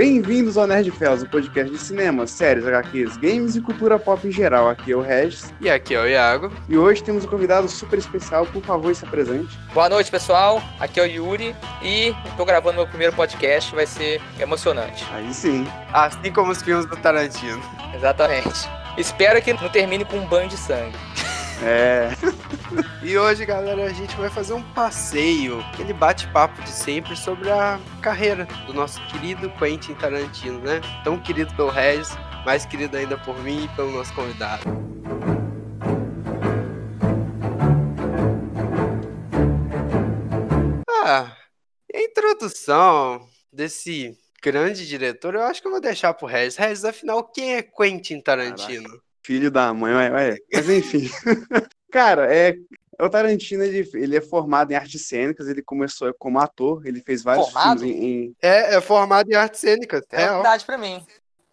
Bem-vindos ao Nerd Fells, o podcast de cinema, séries, HQs, games e cultura pop em geral. Aqui é o Regis. E aqui é o Iago. E hoje temos um convidado super especial, por favor, se apresente. Boa noite, pessoal. Aqui é o Yuri e estou gravando meu primeiro podcast, vai ser emocionante. Aí sim. Assim como os filmes do Tarantino. Exatamente. Espero que não termine com um banho de sangue. É. e hoje, galera, a gente vai fazer um passeio, aquele bate-papo de sempre sobre a carreira do nosso querido Quentin Tarantino, né? Tão querido pelo Regis, mais querido ainda por mim e pelo nosso convidado. Ah, a introdução desse grande diretor, eu acho que eu vou deixar pro Regis. Regis, afinal, quem é Quentin Tarantino? Caraca filho da mãe, ué, mas enfim. Cara, é, o Tarantino, ele, ele é formado em artes cênicas, ele começou como ator, ele fez vários formado? filmes em, em... É, é formado em artes cênicas. É verdade pra mim.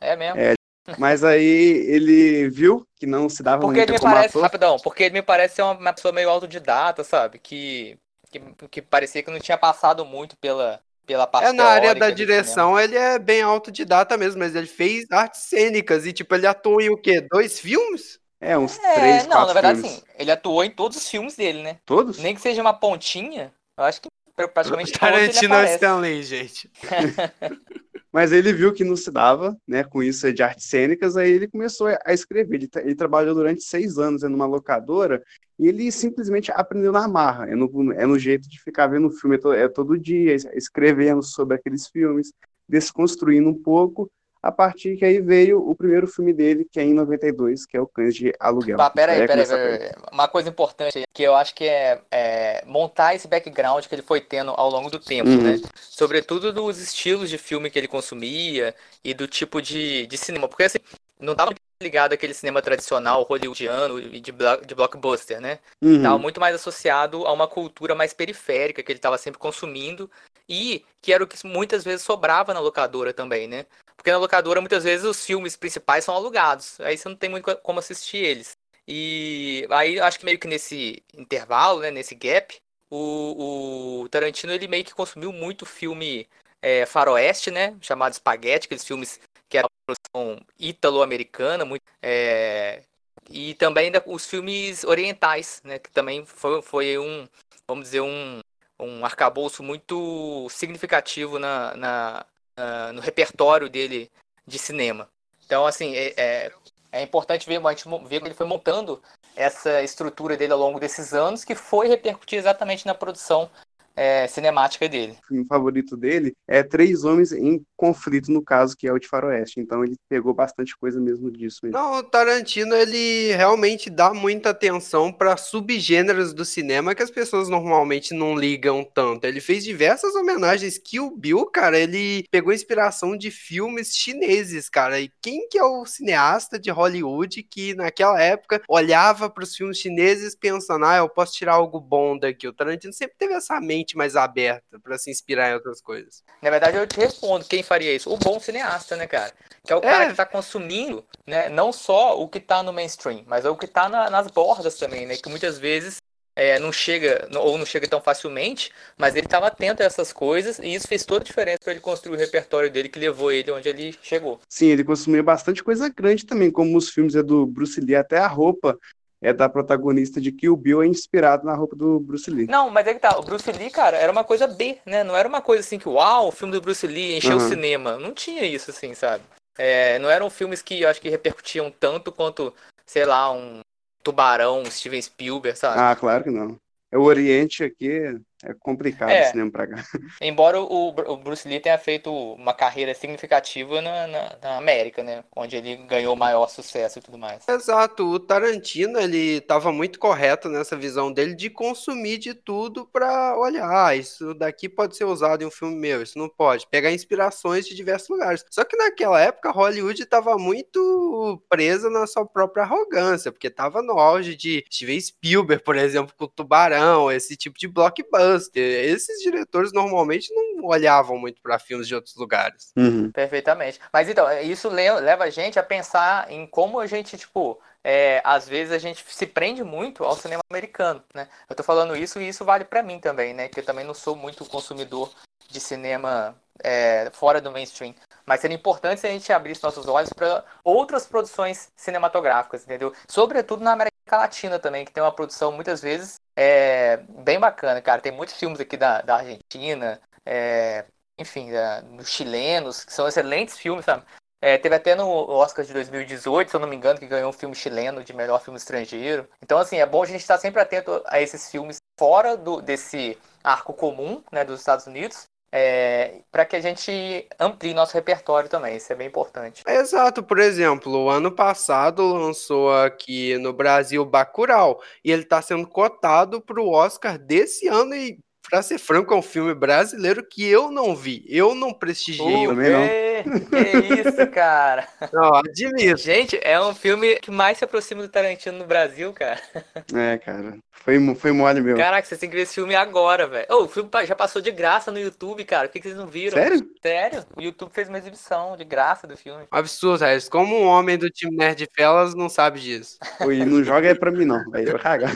É mesmo. É, mas aí ele viu que não se dava porque muito ele me como parece, ator. Rapidão, porque ele me parece ser uma pessoa meio autodidata, sabe? Que, que, que parecia que não tinha passado muito pela, pela parte É, na área da direção, ele é bem autodidata mesmo, mas ele fez artes cênicas e, tipo, ele atuou em o quê? Dois filmes? É, uns É, três, não, quatro na verdade, filmes. sim. Ele atuou em todos os filmes dele, né? Todos? Nem que seja uma pontinha, eu acho que praticamente todos Tarantino ele é aparece. Stanley, gente. Mas ele viu que não se dava, né, com isso de artes cênicas, aí ele começou a escrever. Ele, tra- ele trabalhou durante seis anos numa locadora e ele simplesmente aprendeu na marra. É no, é no jeito de ficar vendo filme é todo dia, es- escrevendo sobre aqueles filmes, desconstruindo um pouco, a partir que aí veio o primeiro filme dele, que é em 92, que é o Cães de Aluguel. Tá, peraí, Aí peraí, peraí. Uma coisa importante que eu acho que é, é montar esse background que ele foi tendo ao longo do tempo, Uhum. né? Sobretudo dos estilos de filme que ele consumia e do tipo de, de cinema. Porque assim, não tava ligado àquele cinema tradicional hollywoodiano e de, de blockbuster, né? Uhum. Estava muito mais associado a uma cultura mais periférica que ele estava sempre consumindo e que era o que muitas vezes sobrava na locadora também, né? Porque na locadora muitas vezes os filmes principais são alugados, aí você não tem muito co- como assistir eles. E aí acho que meio que nesse intervalo, né, nesse gap, o, o Tarantino ele meio que consumiu muito filme é, faroeste, né, chamado Spaghetti, aqueles filmes que eram produção ítalo-americana, muito é, e também ainda os filmes orientais, né? Que também foi, foi um, vamos dizer, um, um arcabouço muito significativo na, na- na- no repertório dele de cinema. Então, assim, é, é, é importante ver, a gente ver que ele foi montando essa estrutura dele ao longo desses anos, que foi repercutir exatamente na produção é, cinemática dele. O filme favorito dele é Três Homens em Conflito, no caso, que é o de Faroeste. Então ele pegou bastante coisa mesmo disso. mesmo. Não, o Tarantino, ele realmente dá muita atenção para subgêneros do cinema que as pessoas normalmente não ligam tanto. Ele fez diversas homenagens. Kill Bill, cara, ele pegou inspiração de filmes chineses, cara. E quem que é o cineasta de Hollywood que naquela época olhava para os filmes chineses pensando, ah, eu posso tirar algo bom daqui? O Tarantino sempre teve essa mente mais aberta para se inspirar em outras coisas. Na verdade, eu te respondo, quem faria isso? O bom cineasta, né, cara? Que é o É. cara que tá consumindo, né, não só o que tá no mainstream, mas é o que tá na- nas bordas também, né? Que muitas vezes é, não chega, ou não chega tão facilmente, mas ele estava atento a essas coisas e isso fez toda a diferença para ele construir o repertório dele que levou ele onde ele chegou. Sim, ele consumia bastante coisa grande também, como os filmes é do Bruce Lee, até a roupa é da protagonista de Kill Bill é inspirado na roupa do Bruce Lee. Não, mas é que tá, o Bruce Lee, cara, era uma coisa B, né? Não era uma coisa assim que, uau, o filme do Bruce Lee encheu o Uhum. cinema. Não tinha isso, assim, sabe? É, não eram filmes que eu acho que repercutiam tanto quanto, sei lá, um Tubarão, um Steven Spielberg, sabe? Ah, claro que não. É o Oriente aqui é complicado É. o cinema pra cá. Embora o, o Bruce Lee tenha feito uma carreira significativa na, na, na América, né? Onde ele ganhou maior sucesso e tudo mais. Exato, o Tarantino ele estava muito correto nessa visão dele de consumir de tudo para olhar, ah, isso daqui pode ser usado em um filme meu, isso não pode, pegar inspirações de diversos lugares. Só que naquela época Hollywood estava muito presa na sua própria arrogância, porque estava no auge de Steven Spielberg, por exemplo, com o Tubarão, esse tipo de blockbuster. Esses diretores normalmente não olhavam muito para filmes de outros lugares. Uhum. Perfeitamente. Mas então, isso le- leva a gente a pensar em como a gente, tipo, é, às vezes a gente se prende muito ao cinema americano, né? Eu tô falando isso e isso vale pra mim também, né? Que eu também não sou muito consumidor de cinema é, fora do mainstream. Mas seria importante se a gente abrisse nossos olhos para outras produções cinematográficas, entendeu? Sobretudo na América Latina também, que tem uma produção muitas vezes é, bem bacana, cara. Tem muitos filmes aqui da, da Argentina, é, enfim, da, dos chilenos, que são excelentes filmes, sabe? É, teve até no Oscar de 2018, se eu não me engano, que ganhou um filme chileno de melhor filme estrangeiro. Então, assim, é bom a gente estar sempre atento a esses filmes fora do, desse arco comum né, dos Estados Unidos, é, para que a gente amplie nosso repertório também, isso é bem importante. Exato, por exemplo, o ano passado lançou aqui no Brasil Bacurau, e ele está sendo cotado para o Oscar desse ano, e Pra ser franco, é um filme brasileiro que eu não vi. Eu não prestigiei. Também não. Que isso, cara. Não, admito. Gente, é um filme que mais se aproxima do Tarantino no Brasil, cara. É, cara. Foi, foi mole meu. Caraca, vocês têm que ver esse filme agora, velho. Oh, o filme já passou de graça no YouTube, cara. Por que, que vocês não viram? Sério? Sério. O YouTube fez uma exibição de graça do filme. Absurdo, Regis. Como um homem do time Nerd Fellas não sabe disso. E não joga é pra mim, não. Aí eu cagar.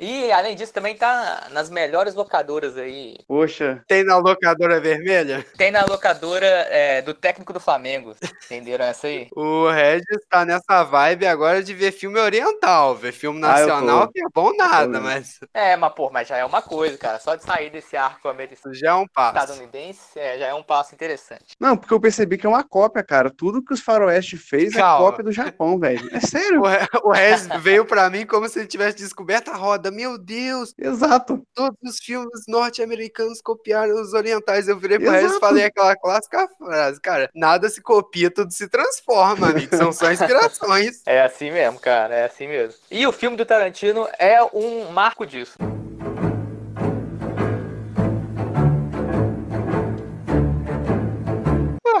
E, além disso, também tá nas melhores locadoras aí. Poxa. Tem na locadora vermelha? Tem na locadora é, do técnico do Flamengo. Entenderam essa aí? O Regis tá nessa vibe agora de ver filme oriental. Ver filme nacional ah, que é bom nada, mas. É, mas, pô, mas já é uma coisa, cara. Só de sair desse arco americano. Já é um passo. Estadunidense, é, já é um passo interessante. Não, porque eu percebi que é uma cópia, cara. Tudo que os Faroeste fez Calma. é cópia do Japão, velho. É sério. O, o Regis veio pra mim como se ele tivesse descoberto a roda. Meu Deus! Exato. Todos os filmes norte-americanos copiaram os orientais. Eu virei pro Regis e falei aquela clássica frase. Cara, nada se copia, tudo se transforma, amigo. São só inspirações. É assim mesmo, cara. É assim mesmo. E o filme do Tarantino é um marco disso.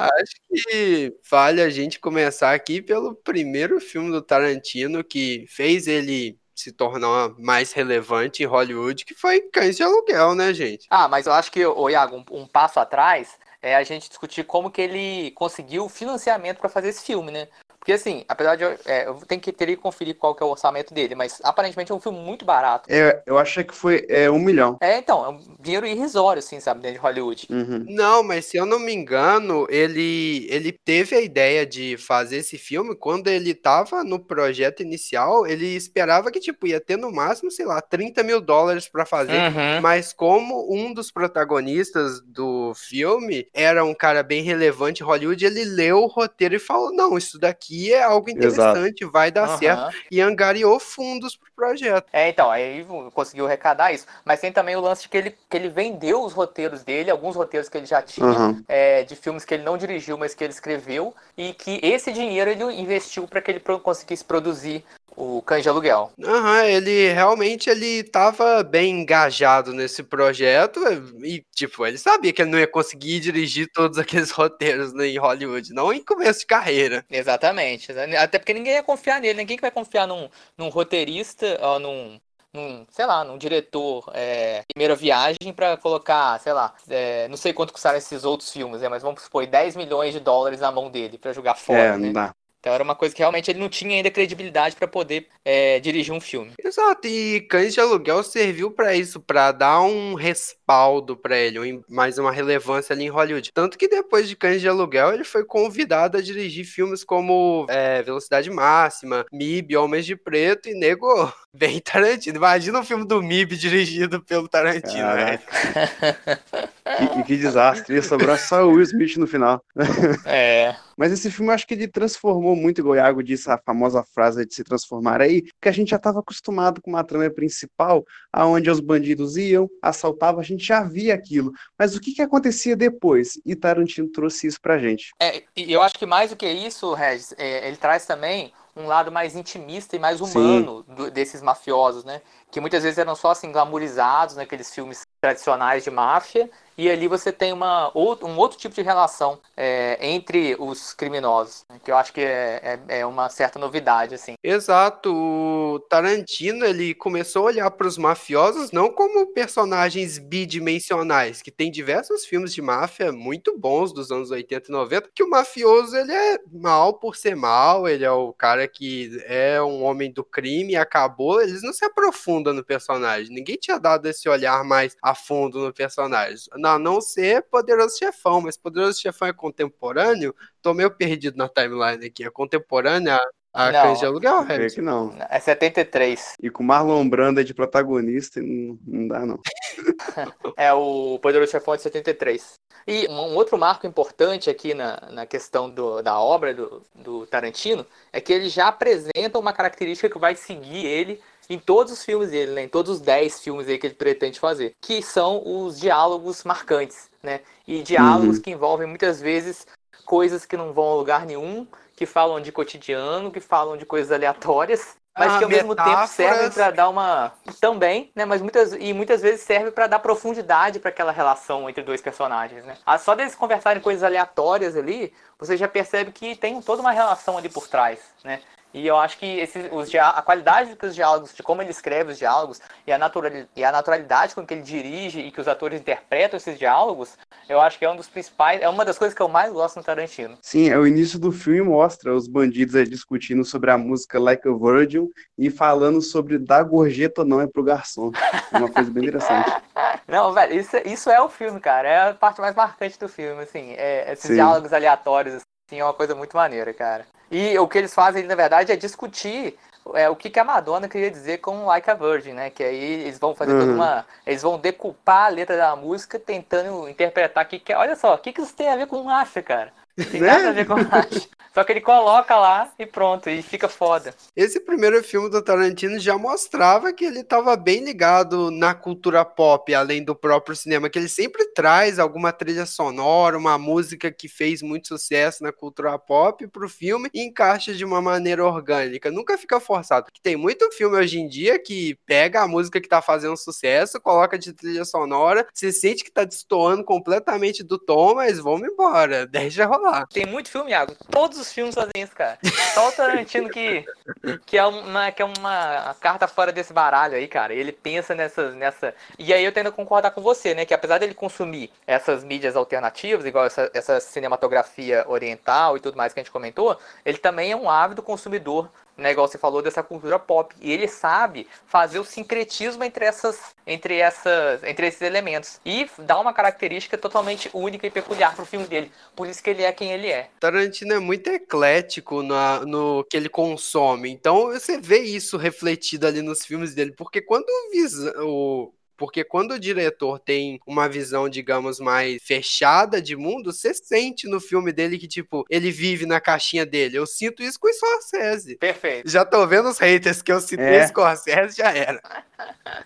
acho que vale a gente começar aqui pelo primeiro filme do Tarantino que fez ele se tornar mais relevante em Hollywood, que foi Cães de Aluguel, né, gente? Ah, mas eu acho que, o Iago, um, um passo atrás é a gente discutir como que ele conseguiu financiamento para fazer esse filme, né? Porque assim, apesar de. É, eu tenho que teria que conferir qual que é o orçamento dele, mas aparentemente é um filme muito barato. É, eu achei que foi é, um milhão. É, então, é um dinheiro irrisório, assim, sabe, dentro de Hollywood. Uhum. Não, mas se eu não me engano, ele, ele teve a ideia de fazer esse filme quando ele tava no projeto inicial, ele esperava que, tipo, ia ter no máximo, sei lá, 30 mil dólares para fazer. Uhum. Mas como um dos protagonistas do filme era um cara bem relevante em Hollywood, ele leu o roteiro e falou: não, isso daqui aqui é algo interessante, Exato. vai dar uhum. certo. E angariou fundos pro projeto. É, então, aí conseguiu arrecadar isso. Mas tem também o lance de que ele, que ele vendeu os roteiros dele, alguns roteiros que ele já tinha, uhum. é, de filmes que ele não dirigiu, mas que ele escreveu, e que esse dinheiro ele investiu para que ele conseguisse produzir o Cães de Aluguel. Aham, uhum, ele realmente ele tava bem engajado nesse projeto e, tipo, ele sabia que ele não ia conseguir dirigir todos aqueles roteiros né, em Hollywood, não em começo de carreira. Exatamente, até porque ninguém ia confiar nele, ninguém que vai confiar num, num roteirista, ou num, num, sei lá, num diretor é, primeira viagem para colocar, sei lá, é, não sei quanto custaram esses outros filmes, é, mas vamos supor 10 milhões de dólares na mão dele para jogar fora, é, né? Não dá. Então era uma coisa que realmente ele não tinha ainda credibilidade para poder é, dirigir um filme. Exato, e Cães de Aluguel serviu para isso, para dar um respaldo para ele, mais uma relevância ali em Hollywood. Tanto que depois de Cães de Aluguel ele foi convidado a dirigir filmes como é, Velocidade Máxima, MIB, Homens de Preto e Nego bem Tarantino. Imagina um filme do MIB dirigido pelo Tarantino, né? que, que desastre, ia sobrar só o Will Smith no final. É. Mas esse filme eu acho que ele transformou muito, igual o Iago disse, a famosa frase de se transformar aí, que a gente já estava acostumado com uma trama principal, aonde os bandidos iam, assaltavam, a gente já via aquilo. Mas o que, que acontecia depois? E Tarantino trouxe isso pra gente. É, e eu acho que mais do que isso, Regis, é, ele traz também um lado mais intimista e mais humano do, desses mafiosos, né? Que muitas vezes eram só assim glamorizados naqueles filmes tradicionais de máfia, e ali você tem uma, um outro tipo de relação é, entre os criminosos, né, que eu acho que é, é, é, uma certa novidade, assim. Exato, o Tarantino, ele começou a olhar para os mafiosos não como personagens bidimensionais, que tem diversos filmes de máfia muito bons dos anos 80 e 90, que o mafioso, ele é mal por ser mal, ele é o cara que é um homem do crime e acabou, eles não se aprofundam no personagem, ninguém tinha dado esse olhar mais a fundo no personagem a não ser Poderoso Chefão, mas Poderoso Chefão é contemporâneo? Tô meio perdido na timeline aqui. É contemporâneo a, Não. Cães de Aluguel, Harris? que não. É 73. E com Marlon Brando de protagonista, não, não dá, não. É o Poderoso Chefão de 73. E um outro marco importante aqui na, na questão do- da obra do, do Tarantino é que ele já apresenta uma característica que vai seguir ele em todos os filmes dele, né? Em todos os 10 filmes aí que ele pretende fazer. Que são os diálogos marcantes, né? E diálogos Uhum. que envolvem muitas vezes coisas que não vão a lugar nenhum, que falam de cotidiano, que falam de coisas aleatórias, mas Ah, que ao mesmo tempo metáforas. servem para dar uma também, né, mas muitas e muitas vezes serve para dar profundidade para aquela relação entre dois personagens, né? Ah, Só deles conversarem coisas aleatórias ali, você já percebe que tem toda uma relação ali por trás, né? E eu acho que os, a qualidade dos diálogos, de como ele escreve os diálogos e a, e a naturalidade com que ele dirige e que os atores interpretam esses diálogos, eu acho que é um dos principais, é uma das coisas que eu mais gosto no Tarantino. Sim, é o início do filme mostra os bandidos aí discutindo sobre a música Like a Virgin e falando sobre dar gorjeta ou não é pro garçom. É uma coisa bem interessante. Não, velho, isso, isso é o filme, cara. É a parte mais marcante do filme, assim. É, esses Sim. diálogos aleatórios, assim, é uma coisa muito maneira, cara. E o que eles fazem, na verdade, é discutir é, o que, que a Madonna queria dizer com Like a Virgin, né? Que aí eles vão fazer toda Uhum. uma. Eles vão decupar a letra da música tentando interpretar o que, que é. Olha só, o que, que isso tem a ver com marcha, cara? Não tem Né? nada a ver com marcha. Só que ele coloca lá e pronto, e fica foda. Esse primeiro filme do Tarantino já mostrava que ele estava bem ligado na cultura pop, além do próprio cinema, que ele sempre traz alguma trilha sonora, uma música que fez muito sucesso na cultura pop pro filme e encaixa de uma maneira orgânica, nunca fica forçado. Tem muito filme hoje em dia que pega a música que tá fazendo sucesso, coloca de trilha sonora, você sente que tá destoando completamente do tom, mas vamos embora, deixa rolar. Tem muito filme, Iago. Todos os filmes fazem isso, cara. Só o Tarantino que, que, é uma, que é uma carta fora desse baralho aí, cara. Ele pensa nessa, nessa. E aí eu tendo a concordar com você, né? Que apesar dele consumir essas mídias alternativas, igual essa, essa cinematografia oriental e tudo mais que a gente comentou, ele também é um ávido consumidor né, igual você falou, dessa cultura pop. E ele sabe fazer o sincretismo entre essas, entre essas, entre esses elementos e dá uma característica totalmente única e peculiar pro filme dele. Por isso que ele é quem ele é. Tarantino é muito eclético na- no que ele consome. Então você vê isso refletido ali nos filmes dele. Porque quando o, o- porque quando o diretor tem uma visão, digamos, mais fechada de mundo, você sente no filme dele que, tipo, ele vive na caixinha dele. Eu sinto isso com o Scorsese. Perfeito. Já tô vendo os haters que eu citei É. Scorsese, já era.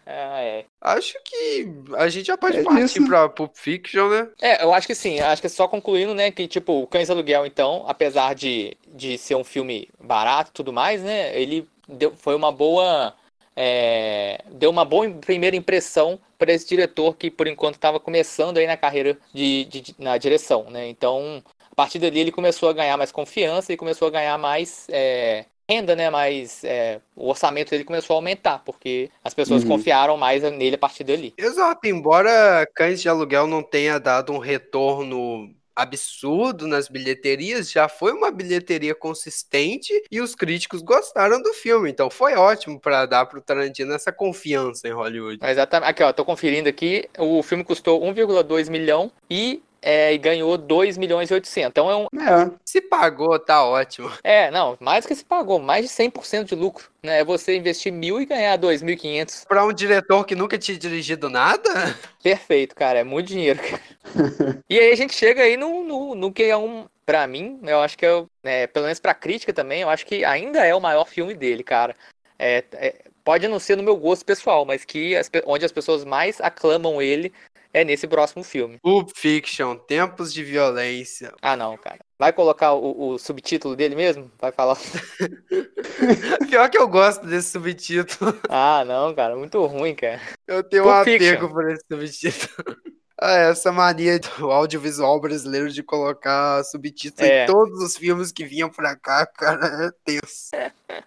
Ah, é. Acho que a gente já pode É partir isso. pra Pulp Fiction, né? É, eu acho que sim. Acho que só concluindo, né, que tipo, o Cães Aluguel, então, apesar de, de ser um filme barato e tudo mais, né, ele deu, foi uma boa. É, deu uma boa primeira impressão para esse diretor que, por enquanto, estava começando aí na carreira de, de- na direção, né? Então, a partir dali ele começou a ganhar mais confiança e começou a ganhar mais é, renda, né? Mais é, o orçamento dele começou a aumentar porque as pessoas Uhum. confiaram mais nele a partir dali. Exato, embora Cães de Aluguel não tenha dado um retorno absurdo nas bilheterias, já foi uma bilheteria consistente e os críticos gostaram do filme, então foi ótimo para dar pro Tarantino essa confiança em Hollywood. Exatamente. Aqui, ó, tô conferindo aqui. O filme custou 1,2 milhão e, é, e ganhou 2 milhões e 800. Então é um. É, Se pagou, tá ótimo. É, não, mais que se pagou, mais de 100% de lucro. Né? É você investir mil e ganhar 2.500. Para um diretor que nunca tinha dirigido nada, Perfeito, cara. É muito dinheiro. cara. e aí a gente chega aí no, no, no que é um. Pra mim, eu acho que é, é, pelo menos pra crítica também, eu acho que ainda é o maior filme dele, cara. É, é, pode não ser no meu gosto pessoal, mas que as onde as pessoas mais aclamam ele é nesse próximo filme. Pulp Fiction, Tempos de Violência. Ah, não, cara. Vai colocar o, o subtítulo dele mesmo? Vai falar. Pior que eu gosto desse subtítulo. Ah, não, cara. Muito ruim, cara. Eu tenho Pulp um Fiction. apego por esse subtítulo. Ah, essa mania do audiovisual brasileiro de colocar subtítulo É. em todos os filmes que vinham pra cá, cara, é tenso.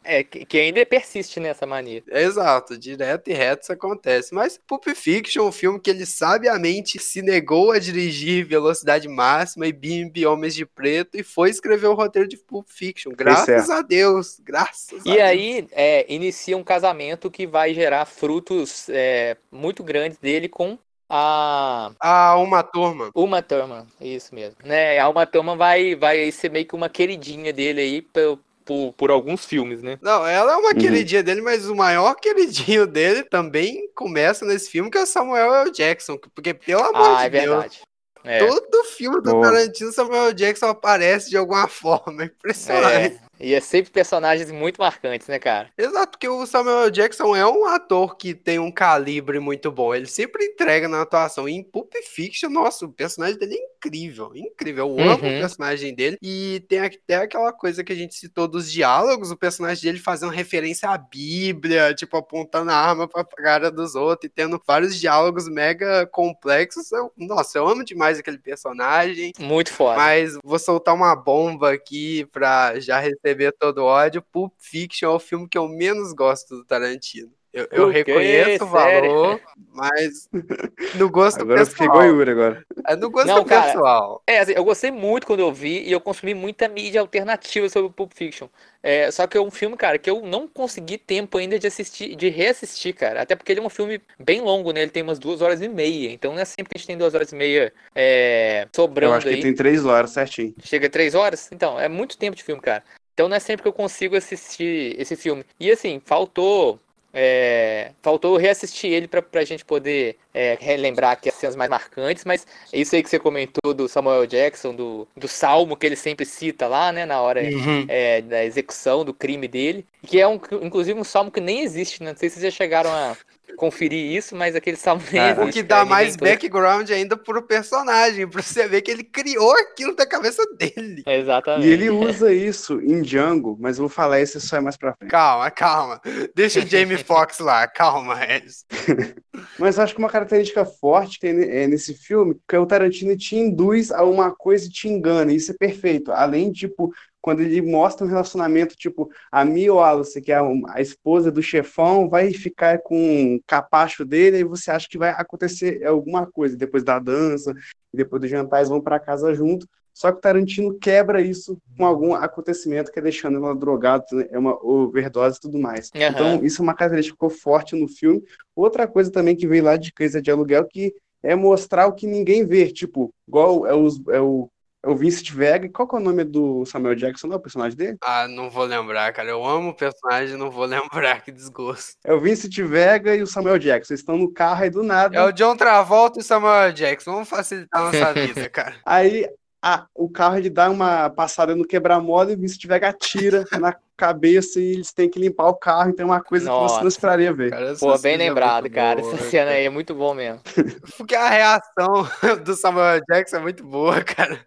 É, que, ainda persiste nessa mania. Exato, direto e reto isso acontece. Mas Pulp Fiction, um filme que ele sabiamente se negou a dirigir Velocidade Máxima e Bimbi Homens de Preto e foi escrever o roteiro de Pulp Fiction. Graças certo. a Deus, graças a E Deus. aí, é, inicia um casamento que vai gerar frutos é, muito grandes dele com a. A Uma Turma. Uma Thurman, isso mesmo. Né? A Uma Thurman vai, vai ser meio que uma queridinha dele aí por, por, por alguns filmes, né? Não, ela é uma Uhum. queridinha dele, mas o maior queridinho dele também começa nesse filme, que é o Samuel L. Jackson. Porque, pelo amor Ah, de é Deus, verdade. É. todo filme do Boa. Tarantino, Samuel Jackson aparece de alguma forma. É Impressionante. É. E é sempre personagens muito marcantes, né, cara? Exato, porque o Samuel. Jackson é um ator que tem um calibre muito bom. Ele sempre entrega na atuação. E em Pulp Fiction, nossa, o personagem dele é incrível. Incrível. Eu amo Uhum. o personagem dele. E tem até aquela coisa que a gente citou dos diálogos, o personagem dele fazendo referência à Bíblia, tipo, apontando a arma pra cara dos outros e tendo vários diálogos mega complexos. Eu- nossa, eu amo demais aquele personagem. Muito foda. Mas vou soltar uma bomba aqui pra já receber todo o ódio. Pulp Fiction é o filme que eu menos gosto do Tarantino. Eu, eu reconheço o Sério? valor, mas no gosto Agora eu pessoal. igual o Yuri agora. É no gosto Não, cara, pessoal. É, assim, eu gostei muito quando eu vi e eu consumi muita mídia alternativa sobre o Pulp Fiction. É, só que é um filme, cara, que eu não consegui tempo ainda de assistir, de reassistir, cara. Até porque ele é um filme bem longo, né? Ele tem umas duas horas e meia. Então não é sempre que a gente tem duas horas e meia é, Eu sobrando acho que aí. tem três horas certinho. Chega a três horas? Então, é muito tempo de filme, cara. Então não é sempre que eu consigo assistir esse filme. E assim, faltou. é, faltou reassistir ele pra, pra gente poder é, relembrar aqui as cenas mais marcantes, mas é isso aí que você comentou do Samuel Jackson, do, do salmo que ele sempre cita lá, né, na hora Uhum. é, da execução do crime dele, que é um, inclusive um salmo que nem existe, né? Não sei se vocês já chegaram a conferir isso, mas aquele salmo nem Ah. O que dá mais background ainda pro personagem, pra você ver que ele criou aquilo da cabeça dele. Exatamente. E ele usa isso em Django, mas eu vou falar isso só é mais pra frente. Calma, calma. Deixa o Jamie Foxx lá, calma, Regis. Mas acho que uma característica forte que tem é nesse filme que o Tarantino te induz a uma coisa e te engana. Isso é perfeito. Além, tipo, quando ele mostra um relacionamento, tipo, a Mia Wallace, que é a esposa do chefão, vai ficar com o capacho dele e você acha que vai acontecer alguma coisa depois da dança, depois do jantar, eles vão para casa junto. Só que o Tarantino quebra isso com algum acontecimento que é deixando ela drogada, é uma overdose e tudo mais. Aham. Então, isso é uma característica que ficou forte no filme. Outra coisa também que veio lá de Casa de Aluguel, que é mostrar o que ninguém vê, tipo, igual é, os, é o, o Vincent Vega. Qual que é o nome do Samuel Jackson, não é o personagem dele? Ah, não vou lembrar, cara. Eu amo o personagem, não vou lembrar, que desgosto. É o Vincent Vega e o Samuel Jackson. Eles estão no carro aí do nada. É o John Travolta e o Samuel Jackson. Vamos facilitar a nossa vida, cara. Aí a- o carro ele dá uma passada no quebra-mola e o Vincent Vega atira na cabeça e eles têm que limpar o carro. Então é uma coisa que você não Nossa. esperaria ver. Cara, Pô, bem é lembrado, muito cara. boa, Essa cena aí é muito bom mesmo. Porque a reação do Samuel Jackson é muito boa, cara.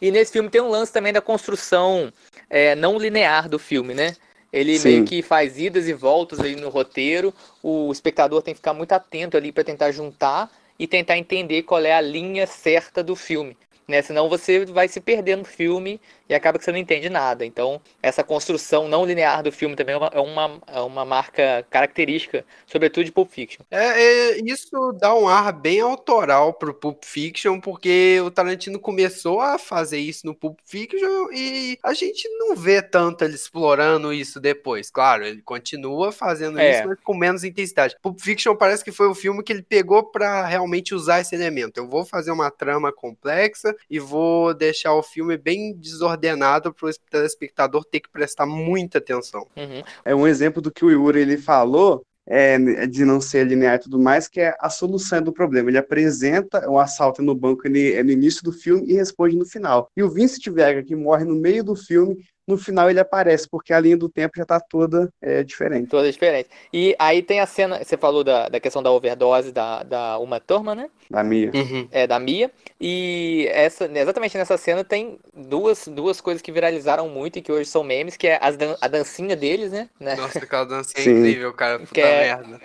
E nesse filme tem um lance também da construção é, não linear do filme, né? Ele Sim. meio que faz idas e voltas aí no roteiro. O espectador tem que ficar muito atento ali para tentar juntar e tentar entender qual é a linha certa do filme. Né? Senão você vai se perder no filme e acaba que você não entende nada. Então, essa construção não linear do filme também é uma, é uma, é uma marca característica, sobretudo de Pulp Fiction. É, é, isso dá um ar bem autoral pro Pulp Fiction, porque o Tarantino começou a fazer isso no Pulp Fiction e a gente não vê tanto ele explorando isso depois. Claro, ele continua fazendo É. isso, mas com menos intensidade. Pulp Fiction parece que foi o filme que ele pegou pra realmente usar esse elemento. Eu vou fazer uma trama complexa e vou deixar o filme bem desordenado pro telespectador ter que prestar muita atenção. Uhum. É um exemplo do que o Yuri ele falou, é, de não ser linear e tudo mais, que é a solução do problema. Ele apresenta o assalto no banco ele, é no início do filme e responde no final. E o Vincent Vega, que morre no meio do filme, no final ele aparece, porque a linha do tempo já tá toda é, diferente. Todas diferentes. E aí tem a cena, você falou da, da questão da overdose da, da Uma Thurman, né? Da Mia. É, da Mia. E essa, exatamente nessa cena tem duas, duas coisas que viralizaram muito e que hoje são memes, que é as dan- a dancinha deles, né? Nossa, aquela dancinha Sim. incrível, cara. Puta Que é- merda.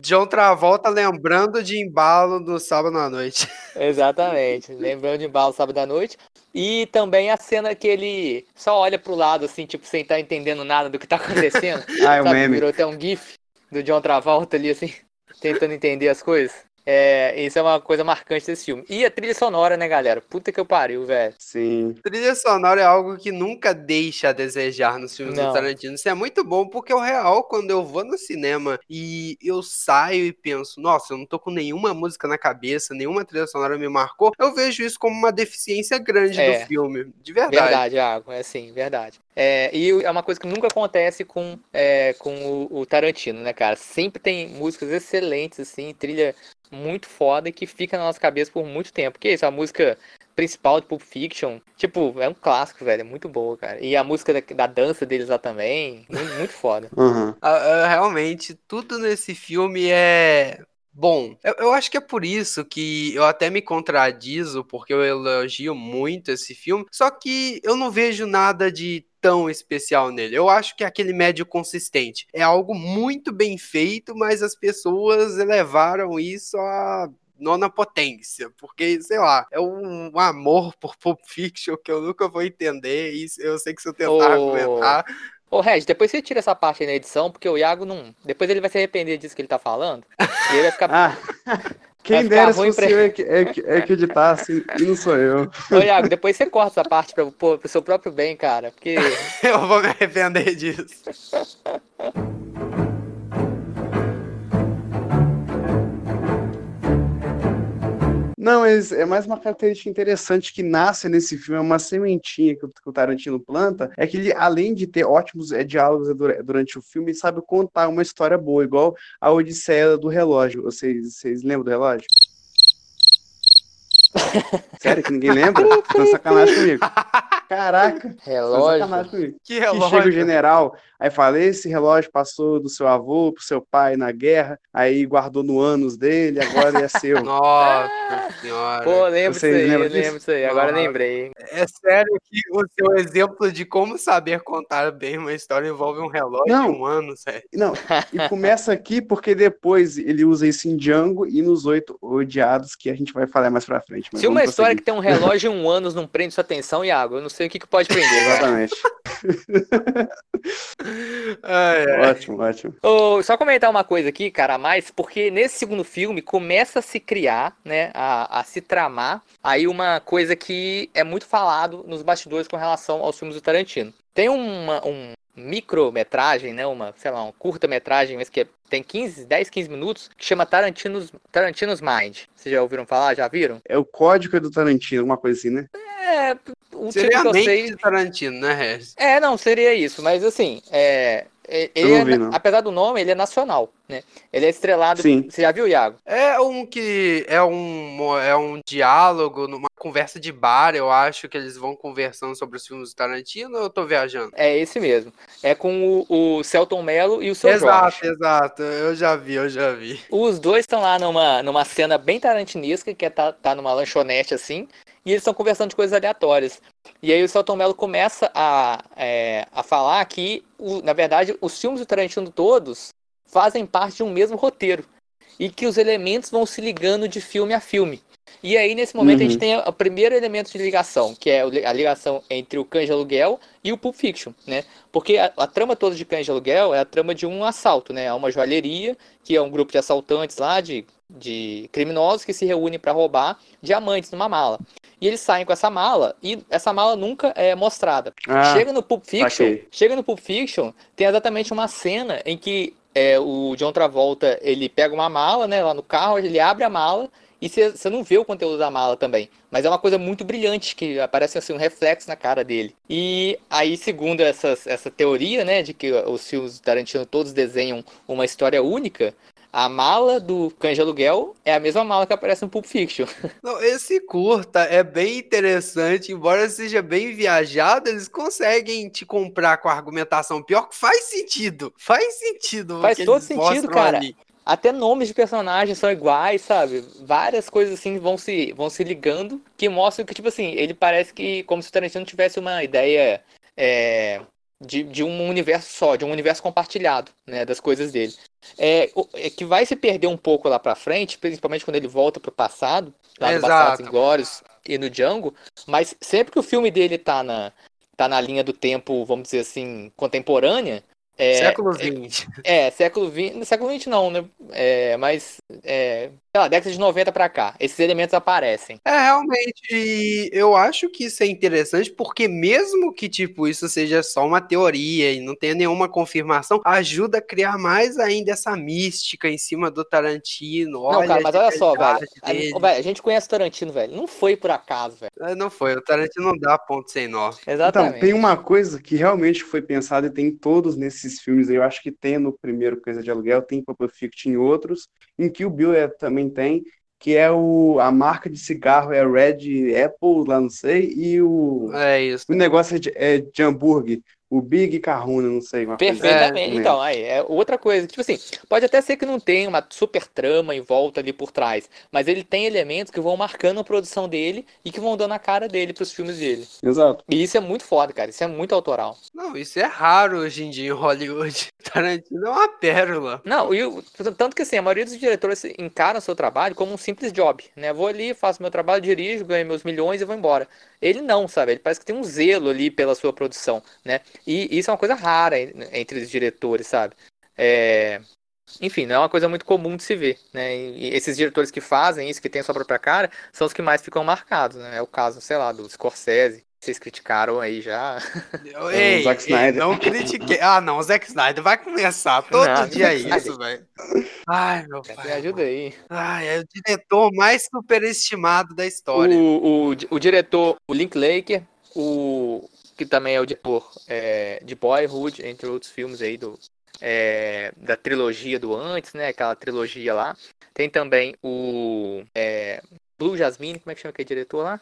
John Travolta lembrando de embalo do sábado à noite. Exatamente. Lembrando de embalo sábado à noite. E também a cena que ele só olha pro lado, assim, tipo, sem estar entendendo nada do que tá acontecendo. Ah, é o meme. Virou até um gif do John Travolta ali, assim, tentando entender as coisas. É, isso é uma coisa marcante desse filme. E a trilha sonora, né, galera? Puta que eu pariu, velho. Sim. Trilha sonora é algo que nunca deixa a desejar nos filmes Não. do Tarantino. Isso é muito bom, porque o real, quando eu vou no cinema e eu saio e penso, nossa, eu não tô com nenhuma música na cabeça, nenhuma trilha sonora me marcou, eu vejo isso como uma deficiência grande É. do filme. De verdade. Verdade, Iago, é assim, verdade. É, e é uma coisa que nunca acontece com, é, com o, o Tarantino, né, cara? Sempre tem músicas excelentes, assim, trilha muito foda e que fica na nossa cabeça por muito tempo. Que isso, a música principal de Pulp Fiction, tipo, é um clássico, velho, é muito boa, cara. E a música da, da dança deles lá também, muito, muito foda. Aham. Ah, ah, realmente, tudo nesse filme é bom. Eu, eu acho que é por isso que eu até me contradizo, porque eu elogio muito esse filme, só que eu não vejo nada de tão especial nele. Eu acho que é aquele médio consistente. É algo muito bem feito, mas as pessoas elevaram isso a nona potência, porque, sei lá, é um amor por Pulp Fiction que eu nunca vou entender, e eu sei que se eu tentar Ô, argumentar, Ô, Reg, depois você tira essa parte aí na edição, porque o Iago não. Depois ele vai se arrepender disso que ele tá falando. E ele vai ficar. Ah, quem dera se fosse pra- eu é que, é que, é que editasse e não sou eu. Ô, Iago, depois você corta essa parte pô, pro seu próprio bem, cara. Porque. eu vou me arrepender disso. Não, mas é mais uma característica interessante que nasce nesse filme, é uma sementinha que o, Tarantino planta, é que ele, além de ter ótimos é, diálogos dura- durante o filme, ele sabe contar uma história boa, igual a Odisseia do Relógio. Vocês, vocês lembram do relógio? Sério que ninguém lembra? Tá sacanagem comigo. Caraca, Relógio. Que Que relógio. chega o general, aí fala: esse relógio passou do seu avô pro seu pai na guerra, aí guardou no ânus dele, agora é seu. Nossa senhora. Pô, lembro disso aí, lembram lembro disso? aí. Agora Nossa. lembrei. É sério que o seu exemplo de como saber contar bem uma história envolve um relógio Não. e um ano, sério. Não, e começa aqui porque depois ele usa isso em Django e nos Oito Odiados, que a gente vai falar mais pra frente. mas Se uma história que tem um relógio e um ânus não prende sua atenção, Iago, eu não sei o que, que pode prender. Exatamente. Ai, ai. ótimo, ótimo. Ô, só comentar uma coisa aqui, cara, a mais, porque nesse segundo filme começa a se criar, né, a, a se tramar aí uma coisa que é muito falado nos bastidores com relação aos filmes do Tarantino. Tem uma, um micrometragem, né, uma, sei lá, uma curta-metragem, mas que é- tem 15, 10, 15 minutos, que chama Tarantino's, Tarantino's Mind. Vocês já ouviram falar? Já viram? É o código do Tarantino, alguma coisa assim, né? É, o Seria tipo que a eu mente sei... de Tarantino, né, Regis? É, não, seria isso, mas assim, é- ele não é vi, apesar do nome, ele é nacional, né? Ele é estrelado. Sim. Você já viu, Iago? É um que é um, é um diálogo, numa conversa de bar, eu acho que eles vão conversando sobre os filmes do Tarantino ou eu tô viajando? É esse mesmo. É com o, o Celton Mello e o seu exato, Jorge. exato. Eu já vi, eu já vi. Os dois estão lá numa, numa cena bem tarantinesca, que é tá, tá numa lanchonete assim, e eles estão conversando de coisas aleatórias. E aí o Celton Mello começa a, é, a falar que, o- na verdade, os filmes do Tarantino todos fazem parte de um mesmo roteiro. E que os elementos vão se ligando de filme a filme. E aí, nesse momento, a gente Uhum. tem o primeiro elemento de ligação, que é a ligação entre o Cães de Aluguel e o Pulp Fiction, né? Porque a, a trama toda de Cães de Aluguel é a trama de um assalto, né? É uma joalheria, que é um grupo de assaltantes lá, de, de criminosos que se reúnem para roubar diamantes numa mala. E eles saem com essa mala e essa mala nunca é mostrada. Ah, chega no Pulp Fiction, chega no Pulp Fiction, tem exatamente uma cena em que é, o John Travolta, ele pega uma mala, né, lá no carro, ele abre a mala e você não vê o conteúdo da mala também. Mas é uma coisa muito brilhante, que aparece assim um reflexo na cara dele. E aí, segundo essas, essa teoria, né, de que os filmes Tarantino todos desenham uma história única, a mala do Cães de Aluguel é a mesma mala que aparece no Pulp Fiction. Não, esse curta é bem interessante, embora seja bem viajado, eles conseguem te comprar com a argumentação pior que faz sentido. Faz sentido. Faz todo sentido, cara. ali. Até nomes de personagens são iguais, sabe? Várias coisas assim vão se, vão se ligando, que mostram que, tipo assim, ele parece que como se o Tarantino tivesse uma ideia é, de, de um universo só, de um universo compartilhado, né, das coisas dele. É, é que vai se perder um pouco lá pra frente, principalmente quando ele volta pro passado, lá no Exato. Bastardos Inglórios e no Django, mas sempre que o filme dele tá na, tá na linha do tempo, vamos dizer assim, contemporânea, É, Século XX. É, é, século XX. Século XX não, né? É, mas. É, sei lá, década de 90 pra cá. Esses elementos aparecem. É, realmente, eu acho que isso é interessante porque mesmo que, tipo, isso seja só uma teoria e não tenha nenhuma confirmação, ajuda a criar mais ainda essa mística em cima do Tarantino. Não, Olha cara, mas olha só, velho. A, velho, a gente conhece o Tarantino, velho. Não foi por acaso, velho. É, Não foi, o Tarantino não dá ponto sem nó. Exatamente. Então, tem uma coisa que realmente foi pensada e tem em todos nesses filmes. aí. Eu acho que tem no primeiro Coisa de Aluguel, tem em Pulp Fiction em outros, em que o Bill é- também tem, que é o, a marca de cigarro é Red Apple, lá não sei, e o, É isso. o negócio é de, é de hambúrguer, o Big Kahuna, não sei. Uma Perfeitamente. assim. então, aí, é outra coisa. Tipo assim, pode até ser que não tenha uma super trama em volta ali por trás, mas ele tem elementos que vão marcando a produção dele e que vão dando a cara dele pros filmes dele. Exato. E isso é muito foda, cara. Isso é muito autoral. Não, isso é raro hoje em dia em Hollywood. Tarantino é uma pérola. Não, e o- tanto que assim, a maioria dos diretores encaram o seu trabalho como um simples job, né? Vou ali, faço meu trabalho, dirijo, ganho meus milhões e vou embora. Ele não, sabe? Ele parece que tem um zelo ali pela sua produção, né? E isso é uma coisa rara en- entre os diretores, sabe? É... Enfim, não é uma coisa muito comum de se ver, né? E esses diretores que fazem isso, que tem a sua própria cara, são os que mais ficam marcados, né? É o caso, sei lá, do Scorsese, vocês criticaram aí já. Eu- Ei, Zack Snyder. não critiquei. Ah, não, o Zack Snyder vai começar todo Não, dia isso, velho. Ai, meu pai. Me ajuda aí. Ai, é o diretor mais superestimado da história. O, o, o diretor, o Linklater, o que também é o diretor é, de Boyhood, entre outros filmes aí do, é, da trilogia do antes, né? Aquela trilogia lá. Tem também o é, Blue Jasmine, como é que chama aquele diretor lá?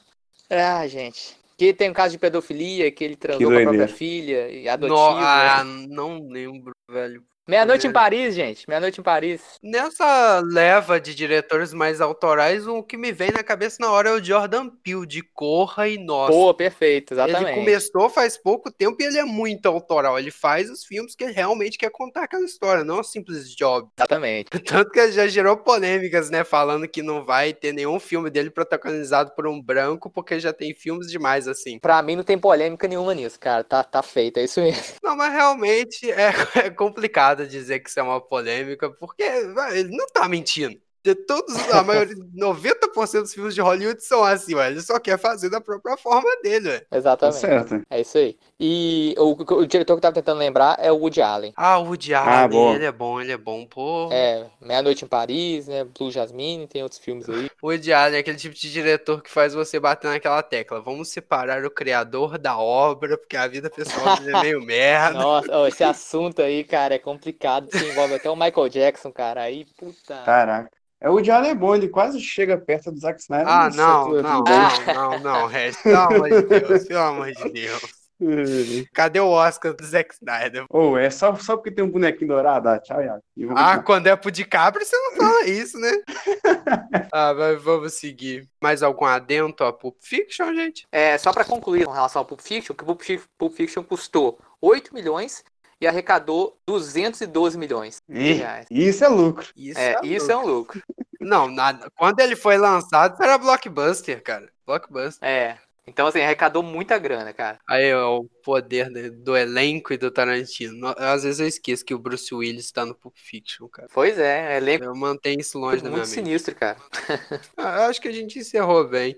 Ah, gente. Que tem um caso de pedofilia, que ele transou com a própria filha e adotivo. No- né? ah, não lembro, velho. Meia-noite em é. Paris, gente. Meia-noite em Paris. Nessa leva de diretores mais autorais, o que me vem na cabeça na hora é o Jordan Peele, de Corra e Nós. Pô, perfeito, Ele exatamente. começou faz pouco tempo e ele é muito autoral. Ele faz os filmes que ele realmente quer contar aquela história, não um simples job. Exatamente. Tanto que já gerou polêmicas, né? Falando que não vai ter nenhum filme dele protagonizado por um branco, porque já tem filmes demais assim. Pra mim não tem polêmica nenhuma nisso, cara. Tá, tá feito, é isso mesmo. Não, mas realmente é, é complicado dizer que isso é uma polêmica, porque ele não tá mentindo. De todos, a maioria, 90% dos filmes de Hollywood são assim, ué. Ele só quer fazer da própria forma dele, ué. Tá Exatamente. certo. É isso aí. E o, o diretor que eu tava tentando lembrar é o Woody Allen. Ah, o Woody Ah, Allen, bom. ele é bom, ele é bom, pô. É, Meia-Noite em Paris, né? Blue Jasmine, tem outros filmes aí. O Woody Allen é aquele tipo de diretor que faz você bater naquela tecla. Vamos separar o criador da obra, porque a vida pessoal dele é meio merda. Nossa, esse assunto aí, cara, é complicado. Se envolve até o Michael Jackson, cara. Aí, puta. Caraca. É, o Diallo é bom, ele quase chega perto do Zack Snyder. Ah, mas não, não, não, não, não, Regis, pelo amor de Deus, pelo amor de Deus. Cadê o Oscar do Zack Snyder? Ou é só, só porque tem um bonequinho dourado? Ah, tchau, Iago. E Ah, quando é pro DiCaprio, você não fala isso, né? ah, mas vamos seguir. Mais algum adento a Pulp Fiction, gente? É, só pra concluir com relação ao Pulp Fiction, que o Pulp Fiction custou 8 milhões e arrecadou 212 milhões de reais. Isso é lucro. Isso É, isso é um lucro. Não, nada. Quando ele foi lançado, era blockbuster, cara. Blockbuster. É. Então, assim, arrecadou muita grana, cara. Aí ó, o poder do, do elenco e do Tarantino. No- Às vezes eu esqueço que o Bruce Willis tá no Pulp Fiction, cara. Pois é, elenco Eu mantenho isso longe da minha muito mente. sinistro, cara. Ah, eu acho que a gente encerrou bem.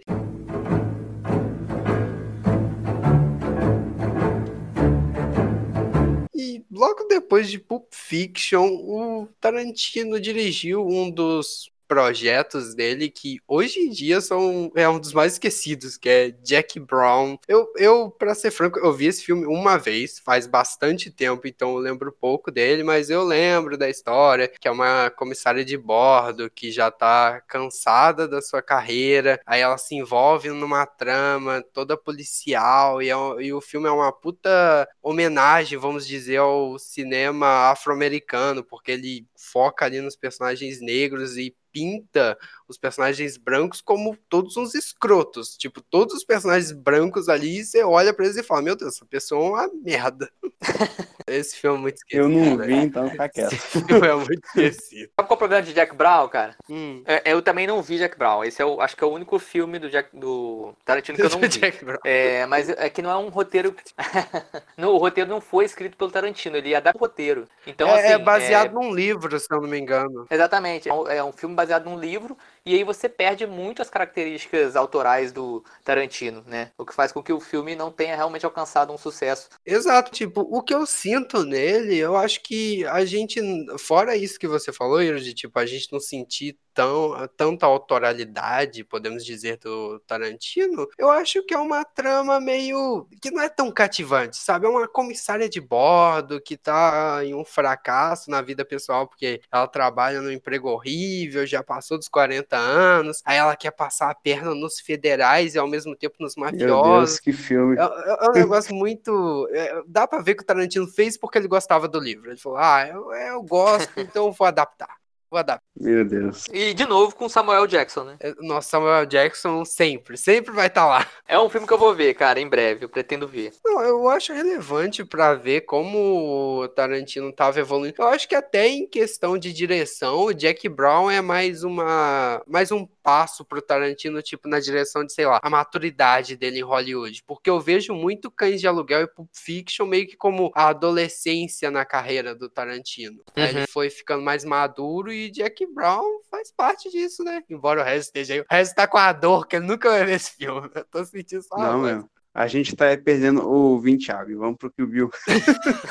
Logo depois de Pulp Fiction, o Tarantino dirigiu um dos projetos dele que hoje em dia são é um dos mais esquecidos, que é Jack Brown. Eu, eu para ser franco, eu vi esse filme uma vez, faz bastante tempo, então eu lembro pouco dele, mas eu lembro da história, que é uma comissária de bordo que já tá cansada da sua carreira, aí ela se envolve numa trama toda policial e, é e o filme é uma puta homenagem, vamos dizer, ao cinema afro-americano, porque ele foca ali nos personagens negros e pinta os personagens brancos como todos uns escrotos. Tipo, todos os personagens brancos ali, você olha pra eles e fala: Meu Deus, essa pessoa é uma merda. Esse filme é muito esquecido. Eu não né? vi, então fica quieto. Esse filme é muito esquecido. Sabe qual é o problema de Jack Brown, cara? Hum. É, eu também não vi Jack Brown. Esse é o, acho que é o único filme do, Jack, do Tarantino que eu não vi. Jack Brown. É, mas é que não é um roteiro. não, o roteiro não foi escrito pelo Tarantino, ele ia dar o roteiro. Então, é, assim, é baseado num livro, se eu não me engano. Exatamente. É um, é um filme baseado num livro, e aí você perde muito as características autorais do Tarantino, né? O que faz com que o filme não tenha realmente alcançado um sucesso. Exato, tipo, o que eu sinto nele, eu acho que a gente, fora isso que você falou, Yuri, de tipo, a gente não sentir tão, tanta autoralidade, podemos dizer, do Tarantino, eu acho que é uma trama meio. que não é tão cativante, sabe? É uma comissária de bordo que tá em um fracasso na vida pessoal, porque ela trabalha num emprego horrível, já passou dos 40 anos, aí ela quer passar a perna nos federais e ao mesmo tempo nos Meu mafiosos. Deus, que filme. É, é- é um negócio muito. é, dá pra ver que o Tarantino fez porque ele gostava do livro. Ele falou: Ah, eu, eu gosto, então eu vou adaptar. Vou adaptar. Meu Deus. E de novo com Samuel Jackson, né? É, Nossa, Samuel Jackson sempre, sempre vai estar lá. É um filme que eu vou ver, cara, em breve. Eu pretendo ver. Não, eu acho relevante pra ver como o Tarantino tava evoluindo. Eu acho que até em questão de direção, o Jack Brown é mais uma mais um passo pro Tarantino, tipo, na direção de, sei lá, a maturidade dele em Hollywood. Porque eu vejo muito Cães de Aluguel e Pulp Fiction meio que como a adolescência na carreira do Tarantino. Uhum. Ele foi ficando mais maduro e Jack Brown faz parte disso, né? Embora o resto esteja aí. O resto tá com a dor, que ele nunca vai ver esse filme. Eu tô sentindo só Não, meu. A gente tá perdendo o 20, Thiago. Vamos pro Kill Bill.